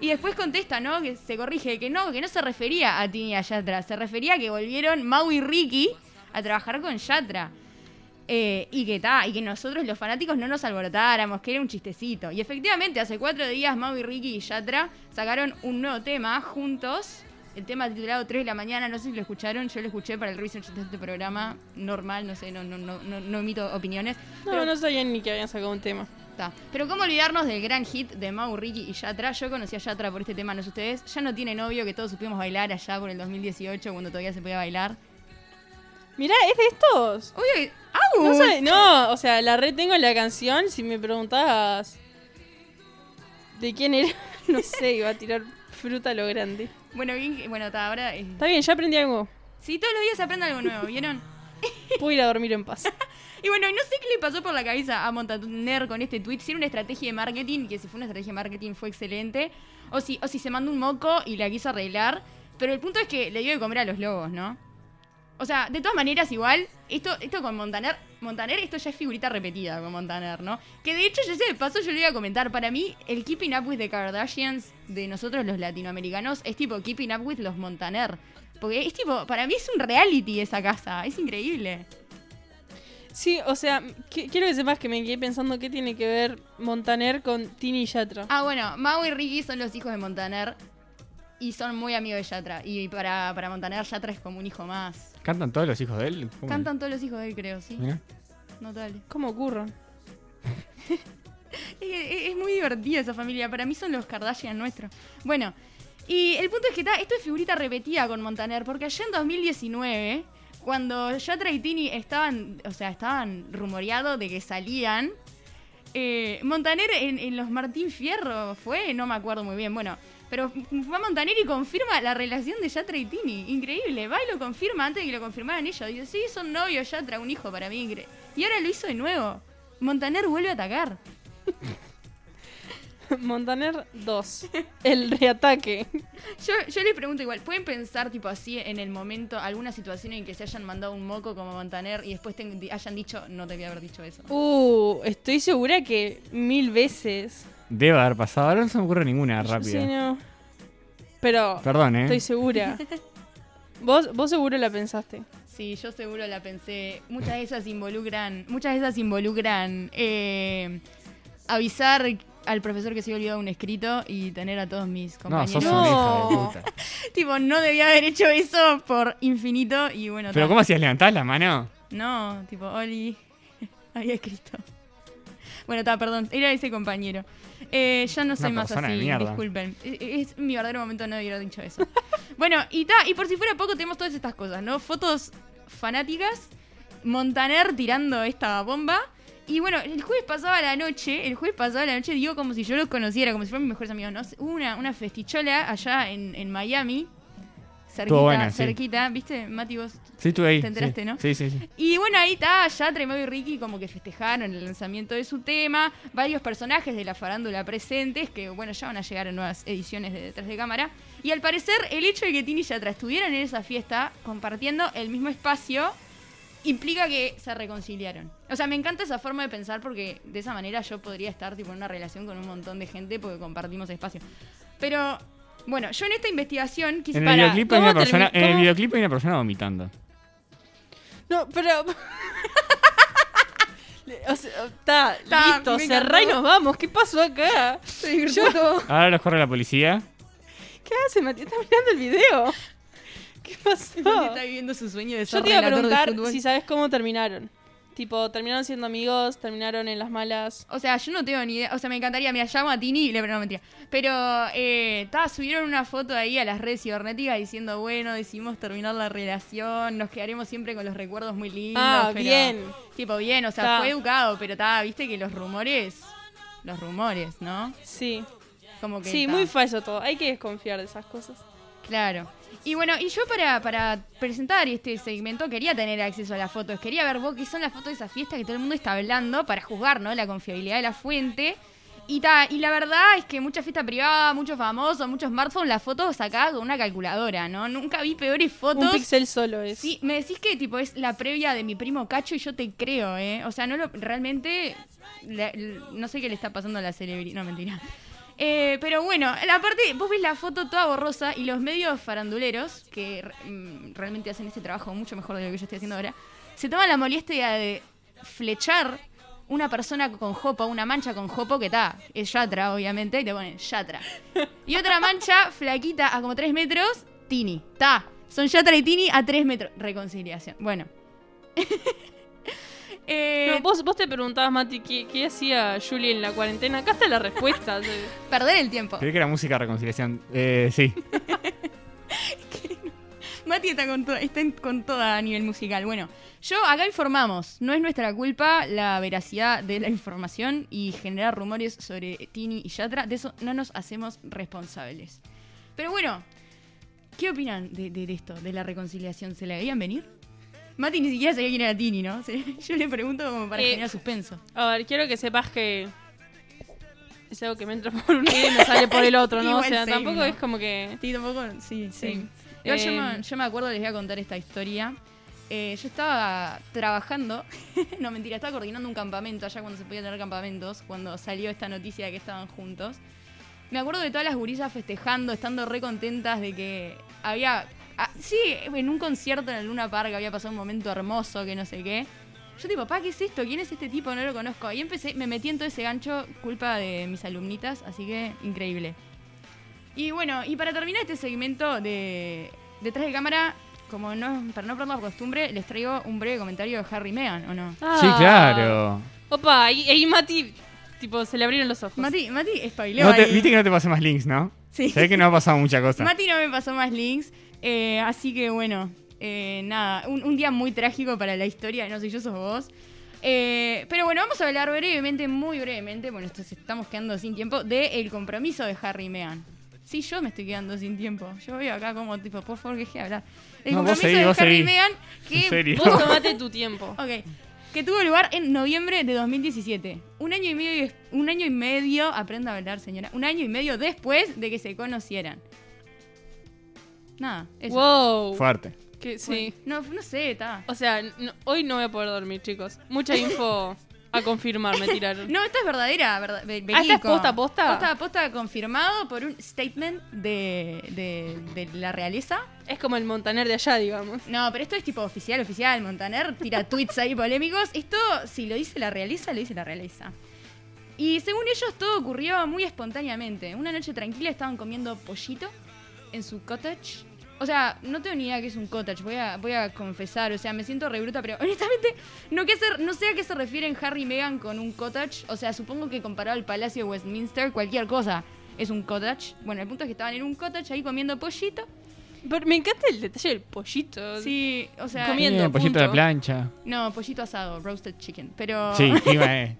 Y después contesta, ¿no? Que se corrige, que no, que no se refería a Tini y a Yatra, se refería a que volvieron Mau y Ricky a trabajar con Yatra. Eh, y que ta, y que nosotros los fanáticos no nos alborotáramos, que era un chistecito. Y efectivamente, hace cuatro días Mau y Ricky y Yatra sacaron un nuevo tema juntos. El tema titulado 3 de la mañana, no sé si lo escucharon, yo lo escuché para el research de este programa, normal, no sé, no, no, no, no, no emito opiniones. No, pero, no sabían ni que habían sacado un tema. ta. pero cómo olvidarnos del gran hit de Mau, Ricky y Yatra. Yo conocí a Yatra por este tema, no sé ustedes. Ya no tiene novio, que todos supimos bailar allá por el 2018, cuando todavía se podía bailar. Mirá, ¿es de estos? ¡Au! No, sabe- no, o sea, la red tengo la canción. Si me preguntabas de quién era, no sé, iba a tirar fruta lo grande. Bueno, bien, bueno, ta, ahora... eh, Está bien, ya aprendí algo. Sí, todos los días se aprende algo nuevo, ¿vieron? Puedo ir a dormir en paz. Y bueno, no sé qué le pasó por la cabeza a Montaner con este tweet. Si era una estrategia de marketing, que si fue una estrategia de marketing fue excelente. O si, o si se mandó un moco y la quiso arreglar. Pero el punto es que le dio de comer a los lobos, ¿no? O sea, de todas maneras, igual, esto, esto con Montaner, Montaner, esto ya es figurita repetida con Montaner, ¿no? Que de hecho, ya sé de paso, yo le iba a comentar. Para mí, el Keeping Up with the Kardashians de nosotros los latinoamericanos es tipo Keeping Up with los Montaner. Porque es tipo, para mí es un reality esa casa, es increíble. Sí, o sea, qui- quiero que sepas que me quedé pensando qué tiene que ver Montaner con Tini y Yatra. Ah, bueno, Mau y Ricky son los hijos de Montaner y son muy amigos de Yatra. Y para, para Montaner, Yatra es como un hijo más. ¿Cantan todos los hijos de él? ¿Cómo? Cantan todos los hijos de él, creo, sí. Mirá. Notable. ¿Cómo ocurre? Es, es- es muy divertida esa familia. Para mí son los Kardashian nuestros. Bueno, y el punto es que está, esto es figurita repetida con Montaner, porque allá en 2019, cuando Yatra y Tini estaban, o sea, estaban rumoreados de que salían, eh, Montaner en, los Martín Fierro fue, no me acuerdo muy bien, bueno. Pero fue a Montaner y confirma la relación de Yatra y Tini. Increíble. Va y lo confirma antes de que lo confirmaran ellos. Dice, sí, son novios, Yatra, un hijo para mí. incre-". Y ahora lo hizo de nuevo. Montaner vuelve a atacar. Montaner 2. El reataque. Yo, yo les pregunto igual, ¿pueden pensar tipo así en el momento alguna situación en que se hayan mandado un moco como Montaner y después te hayan dicho, no te voy a haber dicho eso? Uh, estoy segura que mil veces. Debe haber pasado. Ahora no se me ocurre ninguna rápida. Sí, no. Pero Perdón, ¿eh? estoy segura. vos, vos seguro la pensaste. Sí, yo seguro la pensé. Muchas de esas involucran, muchas de esas involucran eh, avisar al profesor que se había olvidado un escrito y tener a todos mis No, compañeros. sos No. una hija de puta. tipo, no debía haber hecho eso por infinito y bueno. ¿Pero ta. cómo hacías? ¿Levantás la mano? No, tipo, Oli había escrito. Bueno, está, perdón, era ese compañero. Eh, ya no soy más persona de así, disculpen. Es, es mi verdadero momento, no hubiera dicho eso. bueno, y ta, y por si fuera poco tenemos todas estas cosas, ¿no? Fotos fanáticas, Montaner tirando esta bomba. Y bueno, el jueves pasado a la noche, el jueves pasado a la noche digo como si yo los conociera, como si fueran mis mejores amigos, ¿no? Hubo una, una festichola allá en, en Miami. Cerquita, buena, sí. cerquita, ¿viste? Mati, vos Sí, estuve ahí. Te enteraste, sí. ¿no? Sí, sí, sí. y bueno, ahí está, ya Tremeo y Ricky como que festejaron el lanzamiento de su tema. Varios personajes de la farándula presentes, que bueno, ya van a llegar en nuevas ediciones de Detrás de Cámara. Y al parecer, el hecho de que Tini y Yatra estuvieran en esa fiesta, compartiendo el mismo espacio, implica que se reconciliaron. O sea, me encanta esa forma de pensar porque de esa manera yo podría estar tipo, en una relación con un montón de gente porque compartimos espacio. Pero, bueno, yo en esta investigación quise... En el, Para, videoclip hay una ¿cómo persona, en el videoclip hay una persona vomitando. No, pero. o sea, está, listo, cerrá y nos vamos. ¿Qué pasó acá? Yo- Ahora los corre la policía. ¿Qué hace, Mati? ¿Está mirando el video? ¿Qué pasó? Está viviendo su sueño de ser Yo te iba a preguntar si sabes cómo terminaron. Tipo, terminaron siendo amigos, terminaron en las malas. O sea, yo no tengo ni idea. O sea, me encantaría. Mira, llamo a Tini y le no, mentira. Pero, eh, ta, subieron una foto ahí a las redes cibernéticas diciendo, bueno, decidimos terminar la relación, nos quedaremos siempre con los recuerdos muy lindos. Ah, pero- bien. Tipo, bien, o sea, Ta. fue educado, pero ta, viste que los rumores. Los rumores, ¿no? Sí. Como que. Sí, ta. muy falso todo. Hay que desconfiar de esas cosas. Claro. Y bueno, y yo para, para presentar este segmento quería tener acceso a las fotos. Quería ver vos qué son las fotos de esa fiesta que todo el mundo está hablando para juzgar, ¿no? La confiabilidad de la fuente. Y, ta, y la verdad es que mucha fiesta privada, muchos famosos, muchos smartphones, las fotos sacadas con una calculadora, ¿no? Nunca vi peores Un fotos. pixel solo es. Sí, me decís que tipo es la previa de mi primo Cacho y yo te creo, ¿eh? O sea, no lo, realmente no sé qué le está pasando a la celebridad, no mentira. Eh, pero bueno, la parte, vos ves la foto toda borrosa y los medios faranduleros, que mm, realmente hacen este trabajo mucho mejor de lo que yo estoy haciendo ahora, se toman la molestia de flechar una persona con jopo, una mancha con jopo que está, es Yatra, obviamente, y te ponen Yatra. Y otra mancha flaquita a como 3 metros, Tini. Ta. Son Yatra y Tini a 3 metros. Reconciliación. Bueno. Vos, vos te preguntabas, Mati, ¿qué, qué hacía Julie en la cuarentena? Acá está la respuesta. sí. perder el tiempo. Creí que era música de reconciliación. Eh, sí. Mati está con, to- está en- con toda a nivel musical. Bueno, yo acá informamos. No es nuestra culpa la veracidad de la información y generar rumores sobre Tini y Yatra. De eso no nos hacemos responsables. Pero bueno, ¿qué opinan de, de- de esto, de la reconciliación? ¿Se la veían venir? Mati ni siquiera sabía quién era Tini, ¿no? Yo le pregunto como para Eh, generar suspenso. A ver, quiero que sepas que es algo que me entra por un oído y me sale por el otro, ¿no? o sea, same, tampoco ¿no? es como que... Sí, tampoco, sí, Sí. yo, Eh, me, yo me acuerdo, les voy a contar esta historia. Eh, yo estaba trabajando, no mentira, estaba coordinando un campamento allá cuando se podía tener campamentos, cuando salió esta noticia de que estaban juntos. Me acuerdo de todas las gurisas festejando, estando re contentas de que había. Ah, sí, en un concierto en el Luna Park había pasado un momento hermoso, que no sé qué. Yo tipo, pa, ¿qué es esto? ¿Quién es este tipo? No lo conozco. Y empecé, me metí en todo ese gancho culpa de mis alumnitas, así que increíble. Y bueno, y para terminar este segmento de detrás de cámara, como no, para no perder la costumbre, les traigo un breve comentario de Harry y Meghan, ¿o no? Sí, Ah. claro. Opa, ahí, ahí Mati, tipo, se le abrieron los ojos. Mati, Mati spoileó No te-. Viste que no te pasé más links, ¿no? Sí. Ve que no ha pasado mucha cosa. Mati no me pasó más links, eh, así que bueno, eh, nada, un, un día muy trágico para la historia, no sé, yo sos vos. Eh, pero bueno, vamos a hablar brevemente, muy brevemente, bueno, esto- estamos quedando sin tiempo, de el compromiso de Harry y Meghan. Sí, yo me estoy quedando sin tiempo. Yo veo acá como tipo, por favor, deje de hablar. El No, compromiso seguí, de Harry y seguí. Meghan En que serio. Vos tomate tu tiempo. Ok. Que tuvo lugar en noviembre de 2017. Un año y medio, un año y medio, aprenda a hablar, señora. Un año y medio después de que se conocieran. Nada, eso. Wow. Fuerte. Que, sí. No, no sé, está. O sea, no- hoy no voy a poder dormir, chicos. Mucha info a confirmar me tiraron. No, esta es verdadera, verdad, ve- Ah, ¿esta es verídico. posta, posta? Posta, posta confirmado por un statement de, de, de la realeza. Es como el Montaner de allá, digamos. No, pero esto es tipo oficial, oficial. Montaner tira tweets ahí polémicos. Esto, si lo dice la realeza, lo dice la realeza. Y según ellos, todo ocurrió muy espontáneamente. Una noche tranquila estaban comiendo pollito en su cottage. O sea, no tengo ni idea qué es un cottage, voy a, voy a confesar. O sea, me siento re bruta, pero honestamente no, qué se- no sé a qué se refieren Harry y Meghan con un cottage. O sea, supongo que comparado al Palacio de Westminster, cualquier cosa es un cottage. Bueno, el punto es que estaban en un cottage ahí comiendo pollito. Pero me encanta el detalle del pollito. Sí, o sea, Comiendo. Pollito punto. de la plancha. No, pollito asado, roasted chicken. Pero, Sí, iba, eh.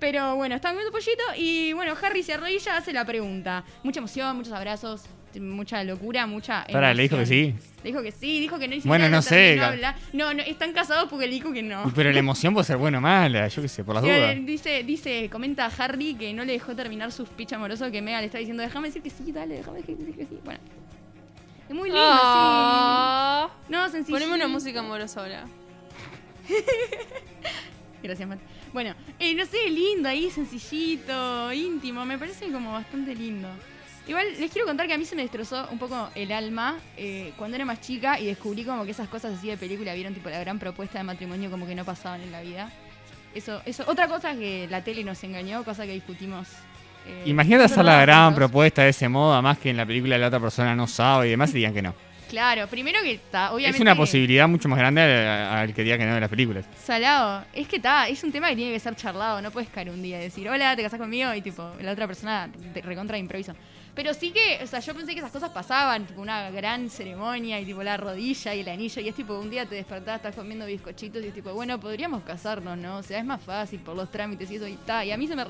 pero bueno, estaban comiendo pollito y bueno, Harry se arrodilla, hace la pregunta. Mucha emoción, muchos abrazos, mucha locura, mucha Pará, le dijo que sí. Le dijo que sí, dijo que no hiciste Bueno, no sé. No, no, están casados porque le dijo que no. Pero la emoción puede ser buena o mala, yo qué sé, por las Y, dudas. dice, dice, comenta a Harry que no le dejó terminar su speech amoroso que Mega le está diciendo, déjame decir que sí, dale, déjame decir que sí. Bueno. Es muy lindo, Ah. sí. No, sencillo. Poneme una música amorosa ahora. Gracias, Mati. Bueno, eh, no sé, lindo ahí, sencillito, íntimo, me parece como bastante lindo. Igual les quiero contar que a mí se me destrozó un poco el alma eh, cuando era más chica y descubrí como que esas cosas así de película vieron tipo la gran propuesta de matrimonio como que no pasaban en la vida. Eso, eso, otra cosa es que la tele nos engañó, cosa que discutimos. eh, Imagínate hacer la ¿verdad, gran propuesta de ese modo, además que en la película la otra persona no sabe y demás, y digan que no. Claro, primero que está, obviamente. Es una posibilidad mucho más grande al, al que diga que no de las películas. Salado, es que está, es un tema que tiene que ser charlado, no puedes caer un día y decir, hola, te casás conmigo y tipo, la otra persona te recontra de improviso. Pero sí que, o sea, yo pensé que esas cosas pasaban, tipo una gran ceremonia y tipo la rodilla y el anillo y es tipo un día te despertás, estás comiendo bizcochitos y es tipo, bueno, podríamos casarnos, ¿no? O sea, es más fácil por los trámites y eso y está. Y a mí se me,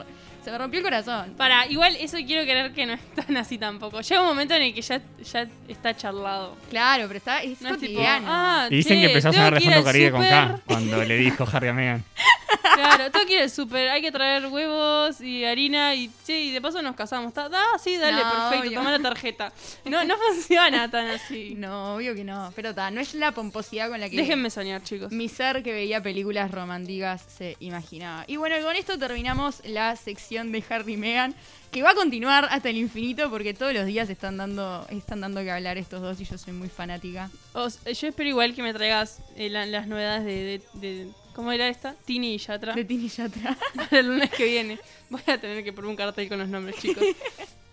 se me rompió el corazón. Para, igual eso quiero creer que no es tan así tampoco. Llega un momento en el que ya, ya está charlado. Claro, pero está, es No es tipo, ah, Y dicen che, que empezó a sonar al Caribe con K, cuando le dijo Harry a Meghan. Claro, que ir al súper, hay que traer huevos y harina y sí, y de paso nos casamos. ¿Está? Ah, sí, dale, No, perfecto, obvio. toma la tarjeta. No, no funciona tan así. No, obvio que no, pero está, no es la pomposidad con la que... Déjenme soñar, chicos. Mi ser que veía películas románticas se imaginaba. Y bueno, con esto terminamos la sección de Harry y Meghan, que va a continuar hasta el infinito porque todos los días están dando, están dando que hablar estos dos y yo soy muy fanática. Os- yo espero igual que me traigas eh, la- las novedades de, de- de- ¿Cómo era esta? Tini y Yatra. De Tini Yatra. Para el lunes que viene. Voy a tener que poner un cartel con los nombres, chicos.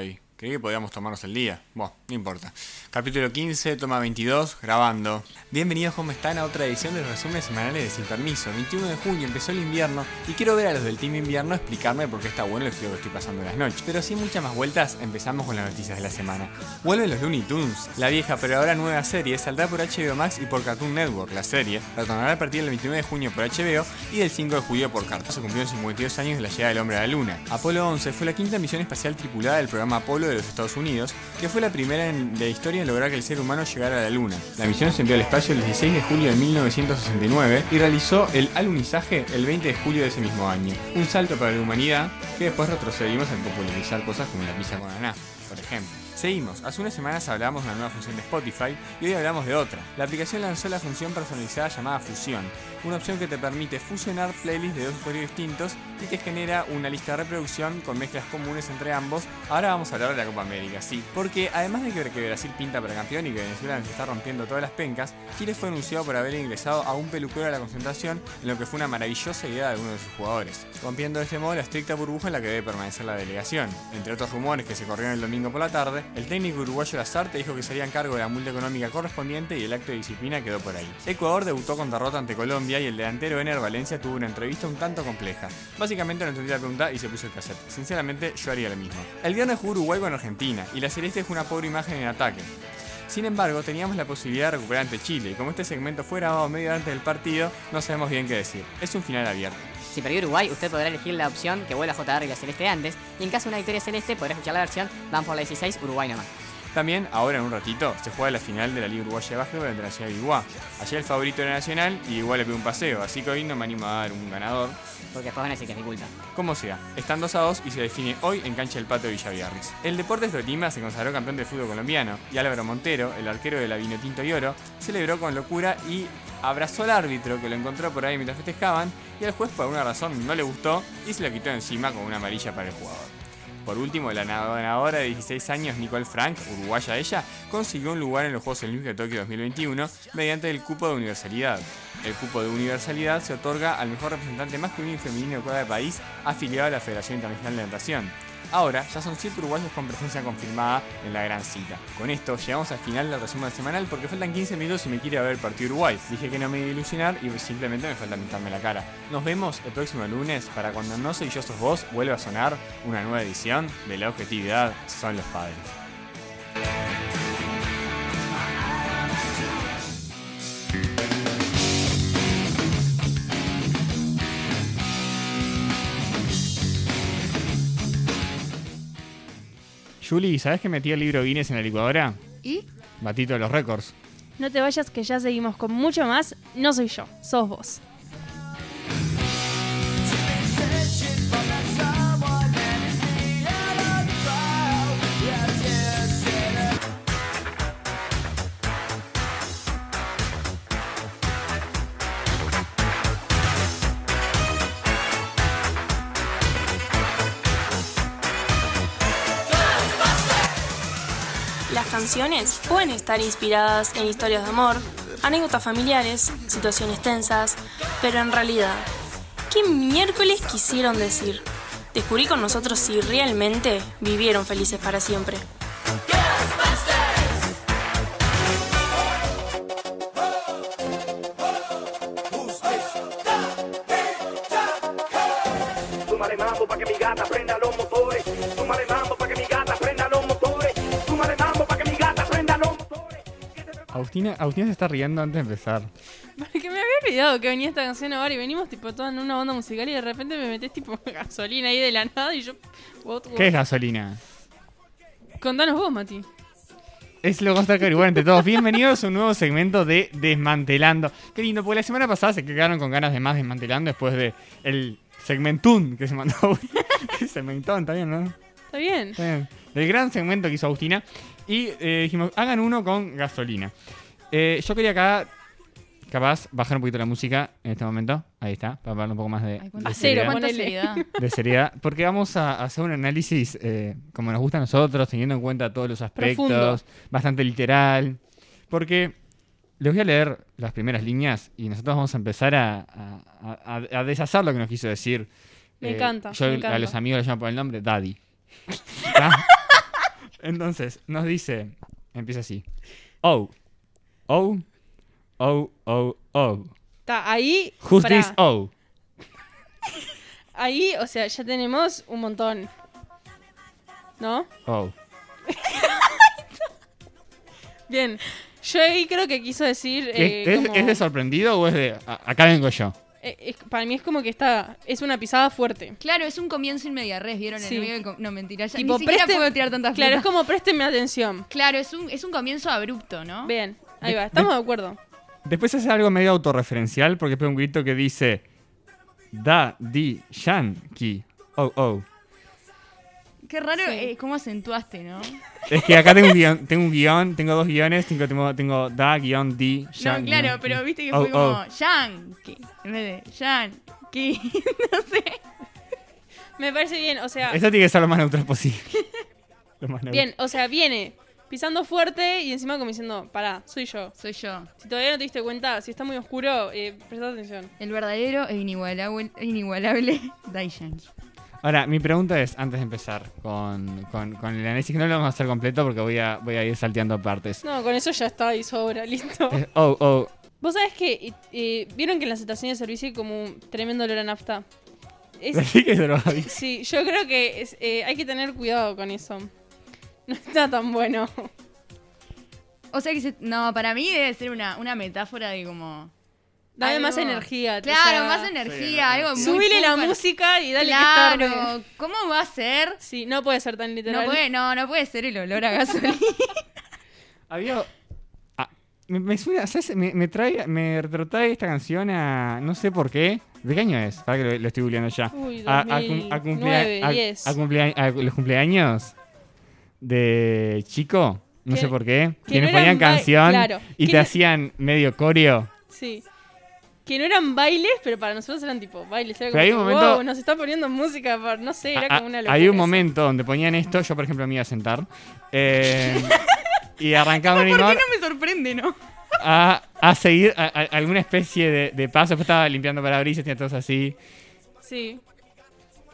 Los Uruguay. Creí que podíamos tomarnos el día. Bueno, no importa. Capítulo 15, toma 22, grabando. Bienvenidos, ¿cómo están? A otra edición de los resúmenes semanales de Sin Permiso. 21 de junio empezó el invierno y quiero ver a los del Team Invierno explicarme por qué está bueno el frío que estoy pasando en las noches. Pero sin muchas más vueltas, empezamos con las noticias de la semana. Vuelven los Looney Tunes. La vieja pero ahora nueva serie saldrá por HBO Max y por Cartoon Network. La serie retornará a partir del 29 de junio por HBO y del 5 de julio por Cartoon. Se cumplieron 52 años de la llegada del hombre a la luna. Apolo 11 fue la quinta misión espacial tripulada del programa Apolo de los Estados Unidos, que fue la primera en la historia en lograr que el ser humano llegara a la Luna. La misión se envió al espacio el 16 de julio de 1969 y realizó el alunizaje el 20 de julio de ese mismo año. Un salto para la humanidad que después retrocedimos al popularizar cosas como la pizza con ananá, por ejemplo. Seguimos, hace unas semanas hablamos de una nueva función de Spotify y hoy hablamos de otra. La aplicación lanzó la función personalizada llamada Fusión, una opción que te permite fusionar playlists de dos usuarios distintos y te genera una lista de reproducción con mezclas comunes entre ambos. Ahora vamos a hablar de la Copa América, sí, porque además de que Brasil pinta para campeón y que Venezuela se está rompiendo todas las pencas, Chile fue anunciado por haber ingresado a un peluquero a la concentración en lo que fue una maravillosa idea de uno de sus jugadores, rompiendo de este modo la estricta burbuja en la que debe permanecer la delegación. Entre otros rumores que se corrieron el domingo por la tarde, el técnico uruguayo Lazarte dijo que sería en cargo de la multa económica correspondiente y el acto de disciplina quedó por ahí. Ecuador debutó con derrota ante Colombia y el delantero Ener Valencia tuvo una entrevista un tanto compleja. Básicamente no entendí la pregunta y se puso el cassette. Sinceramente, yo haría lo mismo. El viernes jugó Uruguay con Argentina y la Celeste fue una pobre imagen en ataque. Sin embargo, teníamos la posibilidad de recuperar ante Chile y como este segmento fue grabado medio antes del partido, no sabemos bien qué decir. Es un final abierto. Si perdió Uruguay, usted podrá elegir la opción que vuelva a JR y la Celeste antes, y en caso de una victoria celeste podrá escuchar la versión Van por la 16 Uruguay nomás. También, ahora en un ratito, se juega la final de la Liga Uruguaya de Básquetbol entre Nacional y Iguá. Ayer el favorito era Nacional y igual le pegó un paseo, así que hoy no me animo a dar un ganador. Porque después van a decir que es mi culpa. Como sea, están 2 a 2 y se define hoy en cancha del Pato de Villaviarris. El Deportes Tolima se consagró campeón del fútbol colombiano y Álvaro Montero, el arquero de la Vinotinto y Oro, celebró con locura y abrazó al árbitro que lo encontró por ahí mientras festejaban y al juez por alguna razón no le gustó y se lo quitó encima con una amarilla para el jugador. Por último, la nadadora de 16 años Nicole Frank, uruguaya ella, consiguió un lugar en los Juegos Olímpicos de Tokio 2021 mediante el cupo de universalidad. El cupo de universalidad se otorga al mejor representante masculino y femenino de cada país afiliado a la Federación Internacional de Natación. Ahora ya son 7 uruguayos con presencia confirmada en la gran cita. Con esto llegamos al final del resumen semanal porque faltan 15 minutos y me quiere ver el partido Uruguay. Dije que no me iba a ilusionar y simplemente me falta pintarme la cara. Nos vemos el próximo lunes para cuando No Soy Yo Sos Vos vuelva a sonar una nueva edición de La Objetividad Son los Padres. Julie, ¿sabes que metí el libro Guinness en la licuadora? ¿Y? Batito de los récords. No te vayas que ya seguimos con mucho más. No soy yo, sos vos. Pueden estar inspiradas en historias de amor, anécdotas familiares, situaciones tensas, pero en realidad, ¿qué miércoles quisieron decir? Descubrí con nosotros si realmente vivieron felices para siempre. Agustina, Agustina se está riendo antes de empezar. Porque me había olvidado que venía esta canción ahora y venimos tipo todos en una onda musical y de repente me metés tipo gasolina ahí de la nada y yo... what, what? ¿Qué es gasolina? Contanos vos, Mati. Es lo que vamos a estar igual entre todos. Bienvenidos a un nuevo segmento de Desmantelando. Qué lindo, porque la semana pasada se quedaron con ganas de más Desmantelando después de el segmentún que se mandó. segmentón, está bien, ¿no? ¿Está bien? Está bien. Del gran segmento que hizo Agustina. Y eh, dijimos, hagan uno con gasolina. Eh, yo quería acá, capaz, bajar un poquito la música en este momento. Ahí está, para hablar un poco más de, Ay, de cuánta, seriedad. de seriedad, porque vamos a hacer un análisis eh, como nos gusta a nosotros, teniendo en cuenta todos los aspectos, Profundo. bastante literal, porque les voy a leer las primeras líneas y nosotros vamos a empezar a, a- a- a deshacer lo que nos quiso decir. Me encanta, Yo me a los amigos les llamo por el nombre Daddy. Entonces, nos dice, empieza así. Oh, oh, oh, oh, oh. Está ahí. Who's pará. this oh? Ahí, o sea, ya tenemos un montón. ¿No? Oh. Bien. Yo ahí creo que quiso decir. eh, ¿Es, como- es de sorprendido o es de a- acá vengo yo? eh, es- para mí es como que está. Es una pisada fuerte. Claro, es un comienzo en media res, ¿vieron? Sí. el medio No, mentira, ya Tipo, ni siquiera preste- puedo tirar tantas Claro, es como présteme atención. Claro, es un, es un comienzo abrupto, ¿no? Bien, ahí va, estamos de- de acuerdo. Después hace algo medio autorreferencial porque pone un grito que dice Da di Yankee. Oh, oh. Qué raro Sí. eh, cómo acentuaste, ¿no? Es que acá tengo un guion, tengo, un guion, tengo dos guiones, tengo, tengo, tengo da guion di No, Yankee. claro, pero viste que Oh, fue como oh. Yankee, en vez de Yankee. no sé. Me parece bien, o sea. Eso tiene que ser lo más neutral posible. Lo más neutral. Bien, o sea, viene pisando fuerte y encima como diciendo, pará, soy yo. Soy yo. Si todavía no te diste cuenta, si está muy oscuro, eh, presta atención. El verdadero e inigualable, inigualable Dai Yankee. Ahora, mi pregunta es, antes de empezar con, con, con el análisis, que no lo vamos a hacer completo porque voy a, voy a ir salteando partes. No, con eso ya está y sobra, listo. Eh, oh, oh. Vos sabés que eh, eh, vieron que en las estaciones de servicio hay como un tremendo olor a nafta. Es- sí, yo creo que es, eh, hay que tener cuidado con eso. No está tan bueno. O sea que se- no, para mí debe ser una, una metáfora de como. Dame algo- más energía. Claro, o sea, más energía, algo muy. Subile la música y dale que estorbe. Claro, ¿cómo va a ser? Sí, no puede ser tan literal. No puede, no, no puede ser el olor a gasolina. Había. ah, me, me suena, ¿sabes? Me, me trae, me retrotrae esta canción a. No sé por qué. ¿De qué año es? Para que lo, lo estoy googleando ya. Uy, a, a cum- a 2009, cumplea- a- 10. a cumplea- a los cumpleaños de chico. No Que- sé por qué. que Que no ponían canción claro, y te no- hacían medio coreo. Sí. Que no eran bailes, pero para nosotros eran tipo bailes. Era como hay un momento- wow, nos está poniendo música. no sé, era como una locura. Hay un momento donde ponían esto, yo por ejemplo me iba a sentar. eh, y arrancaba un ¿Por qué no me sorprende, no? a, a seguir a- alguna especie de, de paso. Después estaba limpiando parabrisas, tenía todos así. Sí.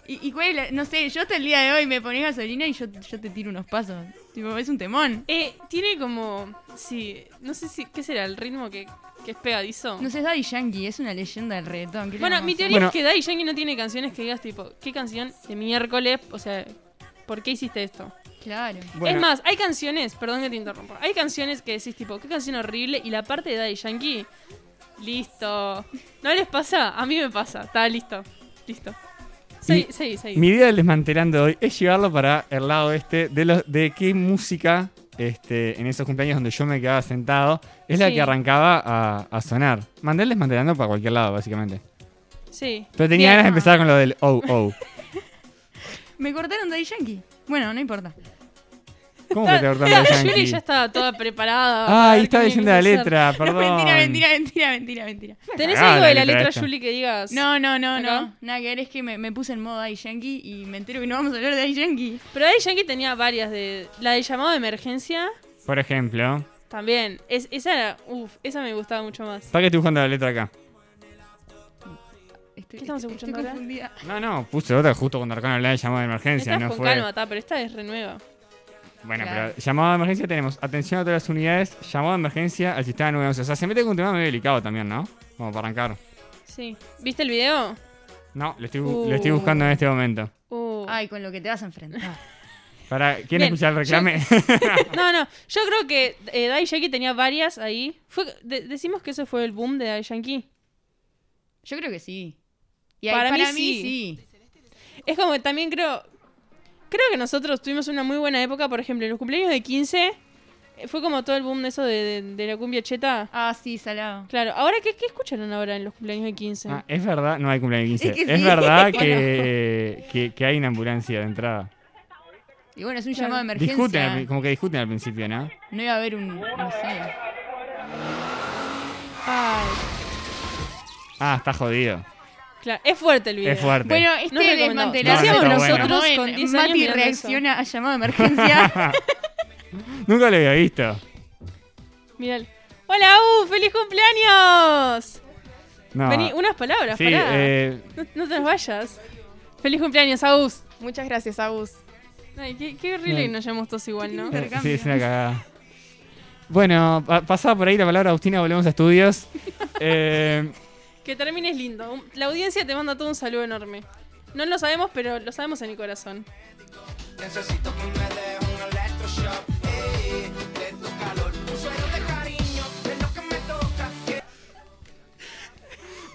¿Y, y cuál es la- No sé, yo hasta el día de hoy me ponés gasolina y yo, yo te tiro unos pasos. Tipo, es un temón. Eh, tiene como. Sí, no sé si. ¿Qué será? ¿El ritmo que, que es pegadizo? No sé, es Daddy Yankee, es una leyenda del reggaetón. ¿qué le Bueno, vamos mi a teoría Bueno. es que Daddy Yankee no tiene canciones que digas tipo, ¿qué canción de miércoles? O sea, ¿por qué hiciste esto? Claro. Bueno, Es más, hay canciones, perdón que te interrumpa, hay canciones que decís tipo, qué canción horrible y la parte de Daddy Yankee, listo. ¿No les pasa? A mí me pasa, está listo, listo. Sí, Mi- sí, sí. Mi idea del desmantelando hoy es llevarlo para el lado este de, los, de qué música este, en esos cumpleaños donde yo me quedaba sentado es la Sí. que arrancaba a, a sonar. Mandé el desmantelando para cualquier lado, básicamente. Sí. Pero tenía Bien. ganas de empezar con lo del oh, oh. Me cortaron Daddy Yankee. Bueno, no importa. ¿Cómo que te cortaron Ya, la Yuri Yankee? ya estaba toda preparada. para Ay, ver estaba diciendo la letra, No, perdón. mentira, mentira, mentira, mentira, mentira. ¿Tenés algo de la letra. Juli, que digas? No, no, no, ¿Acá? no. Nada que ver, es que me, me puse en modo Daddy Yankee y me entero que no vamos a hablar de Daddy Yankee. Pero Daddy Yankee tenía varias de... La de llamado de emergencia, Por ejemplo. también. Es, esa era... Uf, esa me gustaba mucho más. ¿Para qué estoy buscando la letra acá? Estoy, ¿Qué estamos escuchando ahora? confundida. No, no, puse otra justo cuando Arcano hablaba de llamado de emergencia, Estás no con fue. calma, ta, pero esta es renueva. Bueno, Claro. pero llamado de emergencia tenemos atención a todas las unidades, llamado de emergencia al sistema 911. O sea, se mete con un tema medio delicado también, ¿no? Como para arrancar. Sí. ¿Viste el video? No, lo estoy, lo estoy Uh. buscando en este momento. Uh. Ay, con lo que te vas a enfrentar. Para, ¿quién Bien, escuchar el reclame? No, no. Yo creo que eh, Daddy Yankee tenía varias ahí. Fue, de- decimos que ese fue el boom de Daddy Yankee. Yo creo que sí. Y ahí- para, mí mí, sí. sí. Es como que también creo. Creo que nosotros tuvimos una muy buena época, por ejemplo, en los cumpleaños de 15. eh, Fue como todo el boom de eso de, de- de la cumbia cheta. Ah, sí, salado. Claro, ahora, ¿qué, qué escucharon ahora en los cumpleaños de 15? Ah, es verdad, no hay cumpleaños 15. Es Es, que sí. verdad que, que, que hay una ambulancia de entrada. Y bueno, es un Claro. llamado de emergencia. Discuten, como que discuten al principio, ¿no? No iba a haber un. No sé. Ay, Ah, está jodido. Claro, es fuerte el video. Es fuerte. Bueno, No es este recomendado. desmantelar. No, no bueno. nosotros Como con en 10 años Mati reacciona a llamado de emergencia. Nunca lo había visto. Mirá. ¡Hola, U! ¡Feliz cumpleaños! No. Vení, unas palabras, sí, pará. eh, No, no te nos vayas. Feliz cumpleaños, Agus. Muchas gracias, Agus. Ay, qué, qué horrible que nos llamemos todos igual, ¿no? eh, sí, es una cagada. Bueno, pa- pasaba por ahí la palabra Agustina, volvemos a estudios. Eh, Que termines lindo. La audiencia te manda todo un saludo enorme. No lo sabemos, pero lo sabemos en el corazón. Necesito que me des un electroshock, de tu calor, un suero de cariño, de lo que me toca.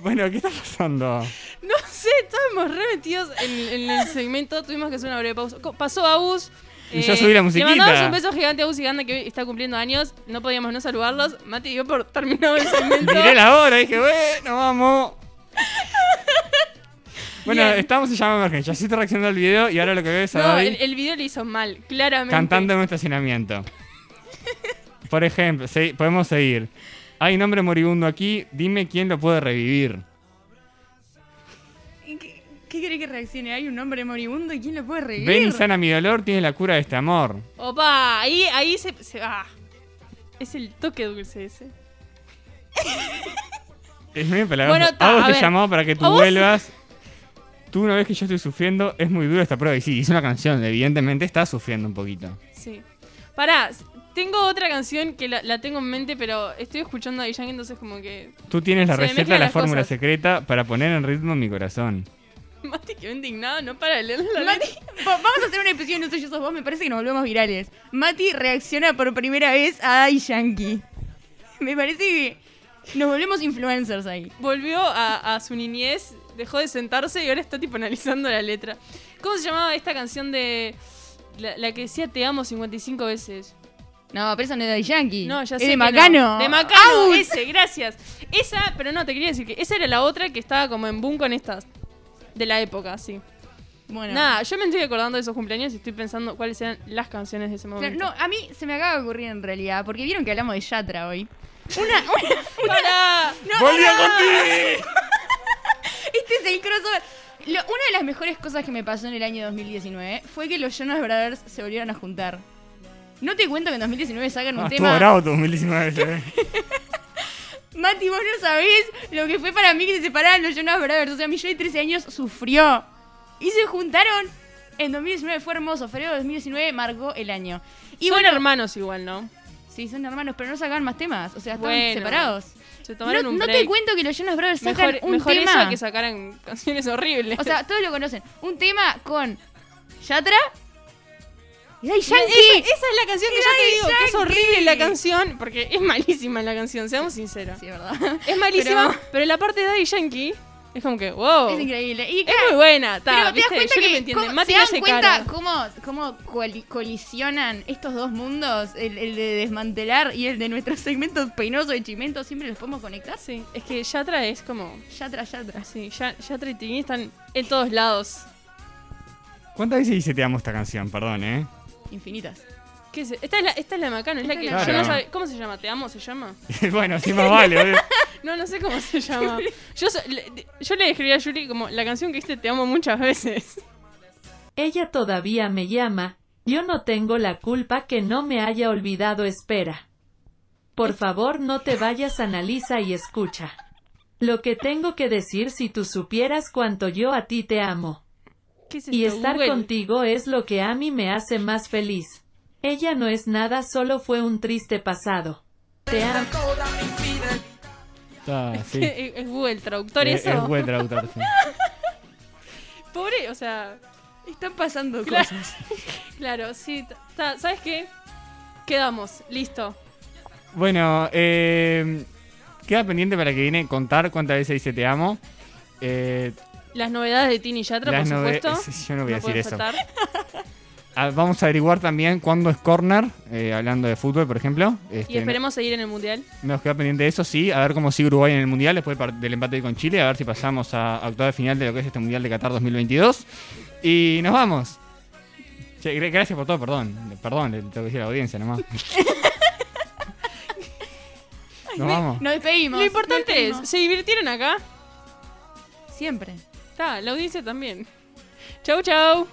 Bueno, ¿qué está pasando? No sé, estábamos re metidos en, en el segmento, tuvimos que hacer una breve pausa. Pasó Agus. Y yo subí la musiquita. Le mandamos un beso gigante a Agus Gigante que está cumpliendo años. No podíamos no saludarlos. Mati dio por terminado el segmento. Miré la hora, dije, bueno, vamos. Bueno, Bien. estamos en llamada emergencia. Así estoy reaccionando al video y ahora lo que veo es a No, David el, el video le hizo mal, claramente. cantando en un estacionamiento. Por ejemplo, se- podemos seguir. Hay un hombre moribundo aquí, dime quién lo puede revivir. ¿Qué, querés que reaccione? Hay un hombre moribundo y quién lo puede revivir. Ven y sana mi dolor, tiene la cura de este amor. Opa, ahí, ahí se, se- ah. Es el toque dulce ese. Es muy empalagoso. Bueno, ta, Hago a ver. llamado para que tú vuelvas. Tú una vez que yo estoy sufriendo, es muy dura esta prueba. Y sí, hice una canción, evidentemente está sufriendo un poquito. Sí. Pará, tengo otra canción que la, la tengo en mente, pero estoy escuchando a Yankee, entonces como que. Tú tienes la receta la fórmula cosas. secreta para poner en ritmo mi corazón. Mati quedó indignado, no para de leer la Mati, vamos a hacer una episodio, no sé yo sos vos, me parece que nos volvemos virales. Mati reacciona por primera vez a Daddy Yankee. Me parece que nos volvemos influencers ahí. Volvió a, a su niñez, dejó de sentarse y ahora está tipo analizando la letra. ¿Cómo se llamaba esta canción de. La, la que decía te amo 55 veces? No, pero eso no es Daddy Yankee. No, ya es sé. de Macano. no. De Macano, ese, gracias. Esa, pero no, te quería decir que esa era la otra que estaba como en boom con estas. De la época, sí. Bueno. Nada, yo me estoy acordando de esos cumpleaños y estoy pensando cuáles eran las canciones de ese Claro, momento. no, a mí se me acaba de ocurrir en realidad, porque vieron que hablamos de Yatra hoy. Una, una- ¡Para! ¡Volví a contigo! este es el crossover. Lo- una de las mejores cosas que me pasó en el año 2019 fue que los Jonas Brothers se volvieron a juntar. No te cuento que en 2019 sacan un Ah, tema. bravo tu 2019. Mati, vos no sabés lo que fue para mí que se separaran los Jonas Brothers. O sea, mi yo de 13 años sufrió. Y se juntaron en 2019. Fue hermoso. Febrero de 2019 marcó el año. Y Son bueno, hermanos igual, ¿no? sí, son hermanos, pero no sacaban más temas. O sea, estaban Bueno. separados. Se tomaron no, un no te break. cuento que los Jonas Brothers sacan Mejor, un mejor tema. eso que sacaran canciones horribles. O sea, todos lo conocen. Un tema con Yatra y Daddy Yankee. esa es la canción que yo te digo, que es horrible la canción, porque es malísima la canción, seamos sinceros. Sí, verdad. Es malísima, Pero- pero, la parte de Daddy Yankee es como que, wow. Es increíble. Y Es muy buena, ta, Pero te das ¿viste? cuenta Yo que me cómo- Mati se dan cuenta cara. cómo, cómo coli- colisionan estos dos mundos, el, el de desmantelar y el de nuestros segmentos peinosos de chimento, siempre los podemos conectar. Sí, es que Yatra es como. Yatra, Yatra. Sí, Ya- Yatra y Tini están en todos lados. ¿Cuántas veces dice te amo esta canción? Perdón, ¿eh? Infinitas. ¿Qué es? Esta es la, esta es la de Macano, es la que. yo de no sabe- ¿Cómo se llama? ¿Te amo? ¿Se llama? bueno, sí más vale. obvio. No, no sé cómo se llama. Yo, so- le, yo le escribí a Yuri como la canción que dijiste Te amo muchas veces. Ella todavía me llama. Yo no tengo la culpa que no me haya olvidado espera. Por favor no te vayas analiza y escucha. Lo que tengo que decir si tú supieras cuánto yo a ti te amo. ¿Qué es Y estar Google? contigo es lo que a mí me hace más feliz. Ella no es nada, solo fue un triste pasado. Te amo. Ah, sí. ¿Es es Google Traductor Es, eso? es buen traductor, sí. Pobre, o sea, Están pasando Claro. cosas. claro, sí. ta- ¿Sabes qué? Quedamos, listo. Bueno, eh, queda pendiente para que viene contar cuántas veces dice te amo. Eh, Las novedades de Tini y Yatra, Las por nove- supuesto. yo no voy a decir eso. ah, vamos a averiguar también cuándo es corner, eh, hablando de fútbol, por ejemplo. Este, Y esperemos seguir en el mundial. Nos queda pendiente de eso, sí. A ver cómo sigue Uruguay en el Mundial después par- del empate con Chile. A ver si pasamos a, a octava de final de lo que es este Mundial de Qatar 2022. Y nos vamos. Che, gracias por todo, perdón. Perdón, le tengo que decir a la audiencia nomás. nos vamos. Nos despedimos. Lo importante despedimos. es, ¿se divirtieron acá? Siempre. Está, la audiencia también. Chau, chau.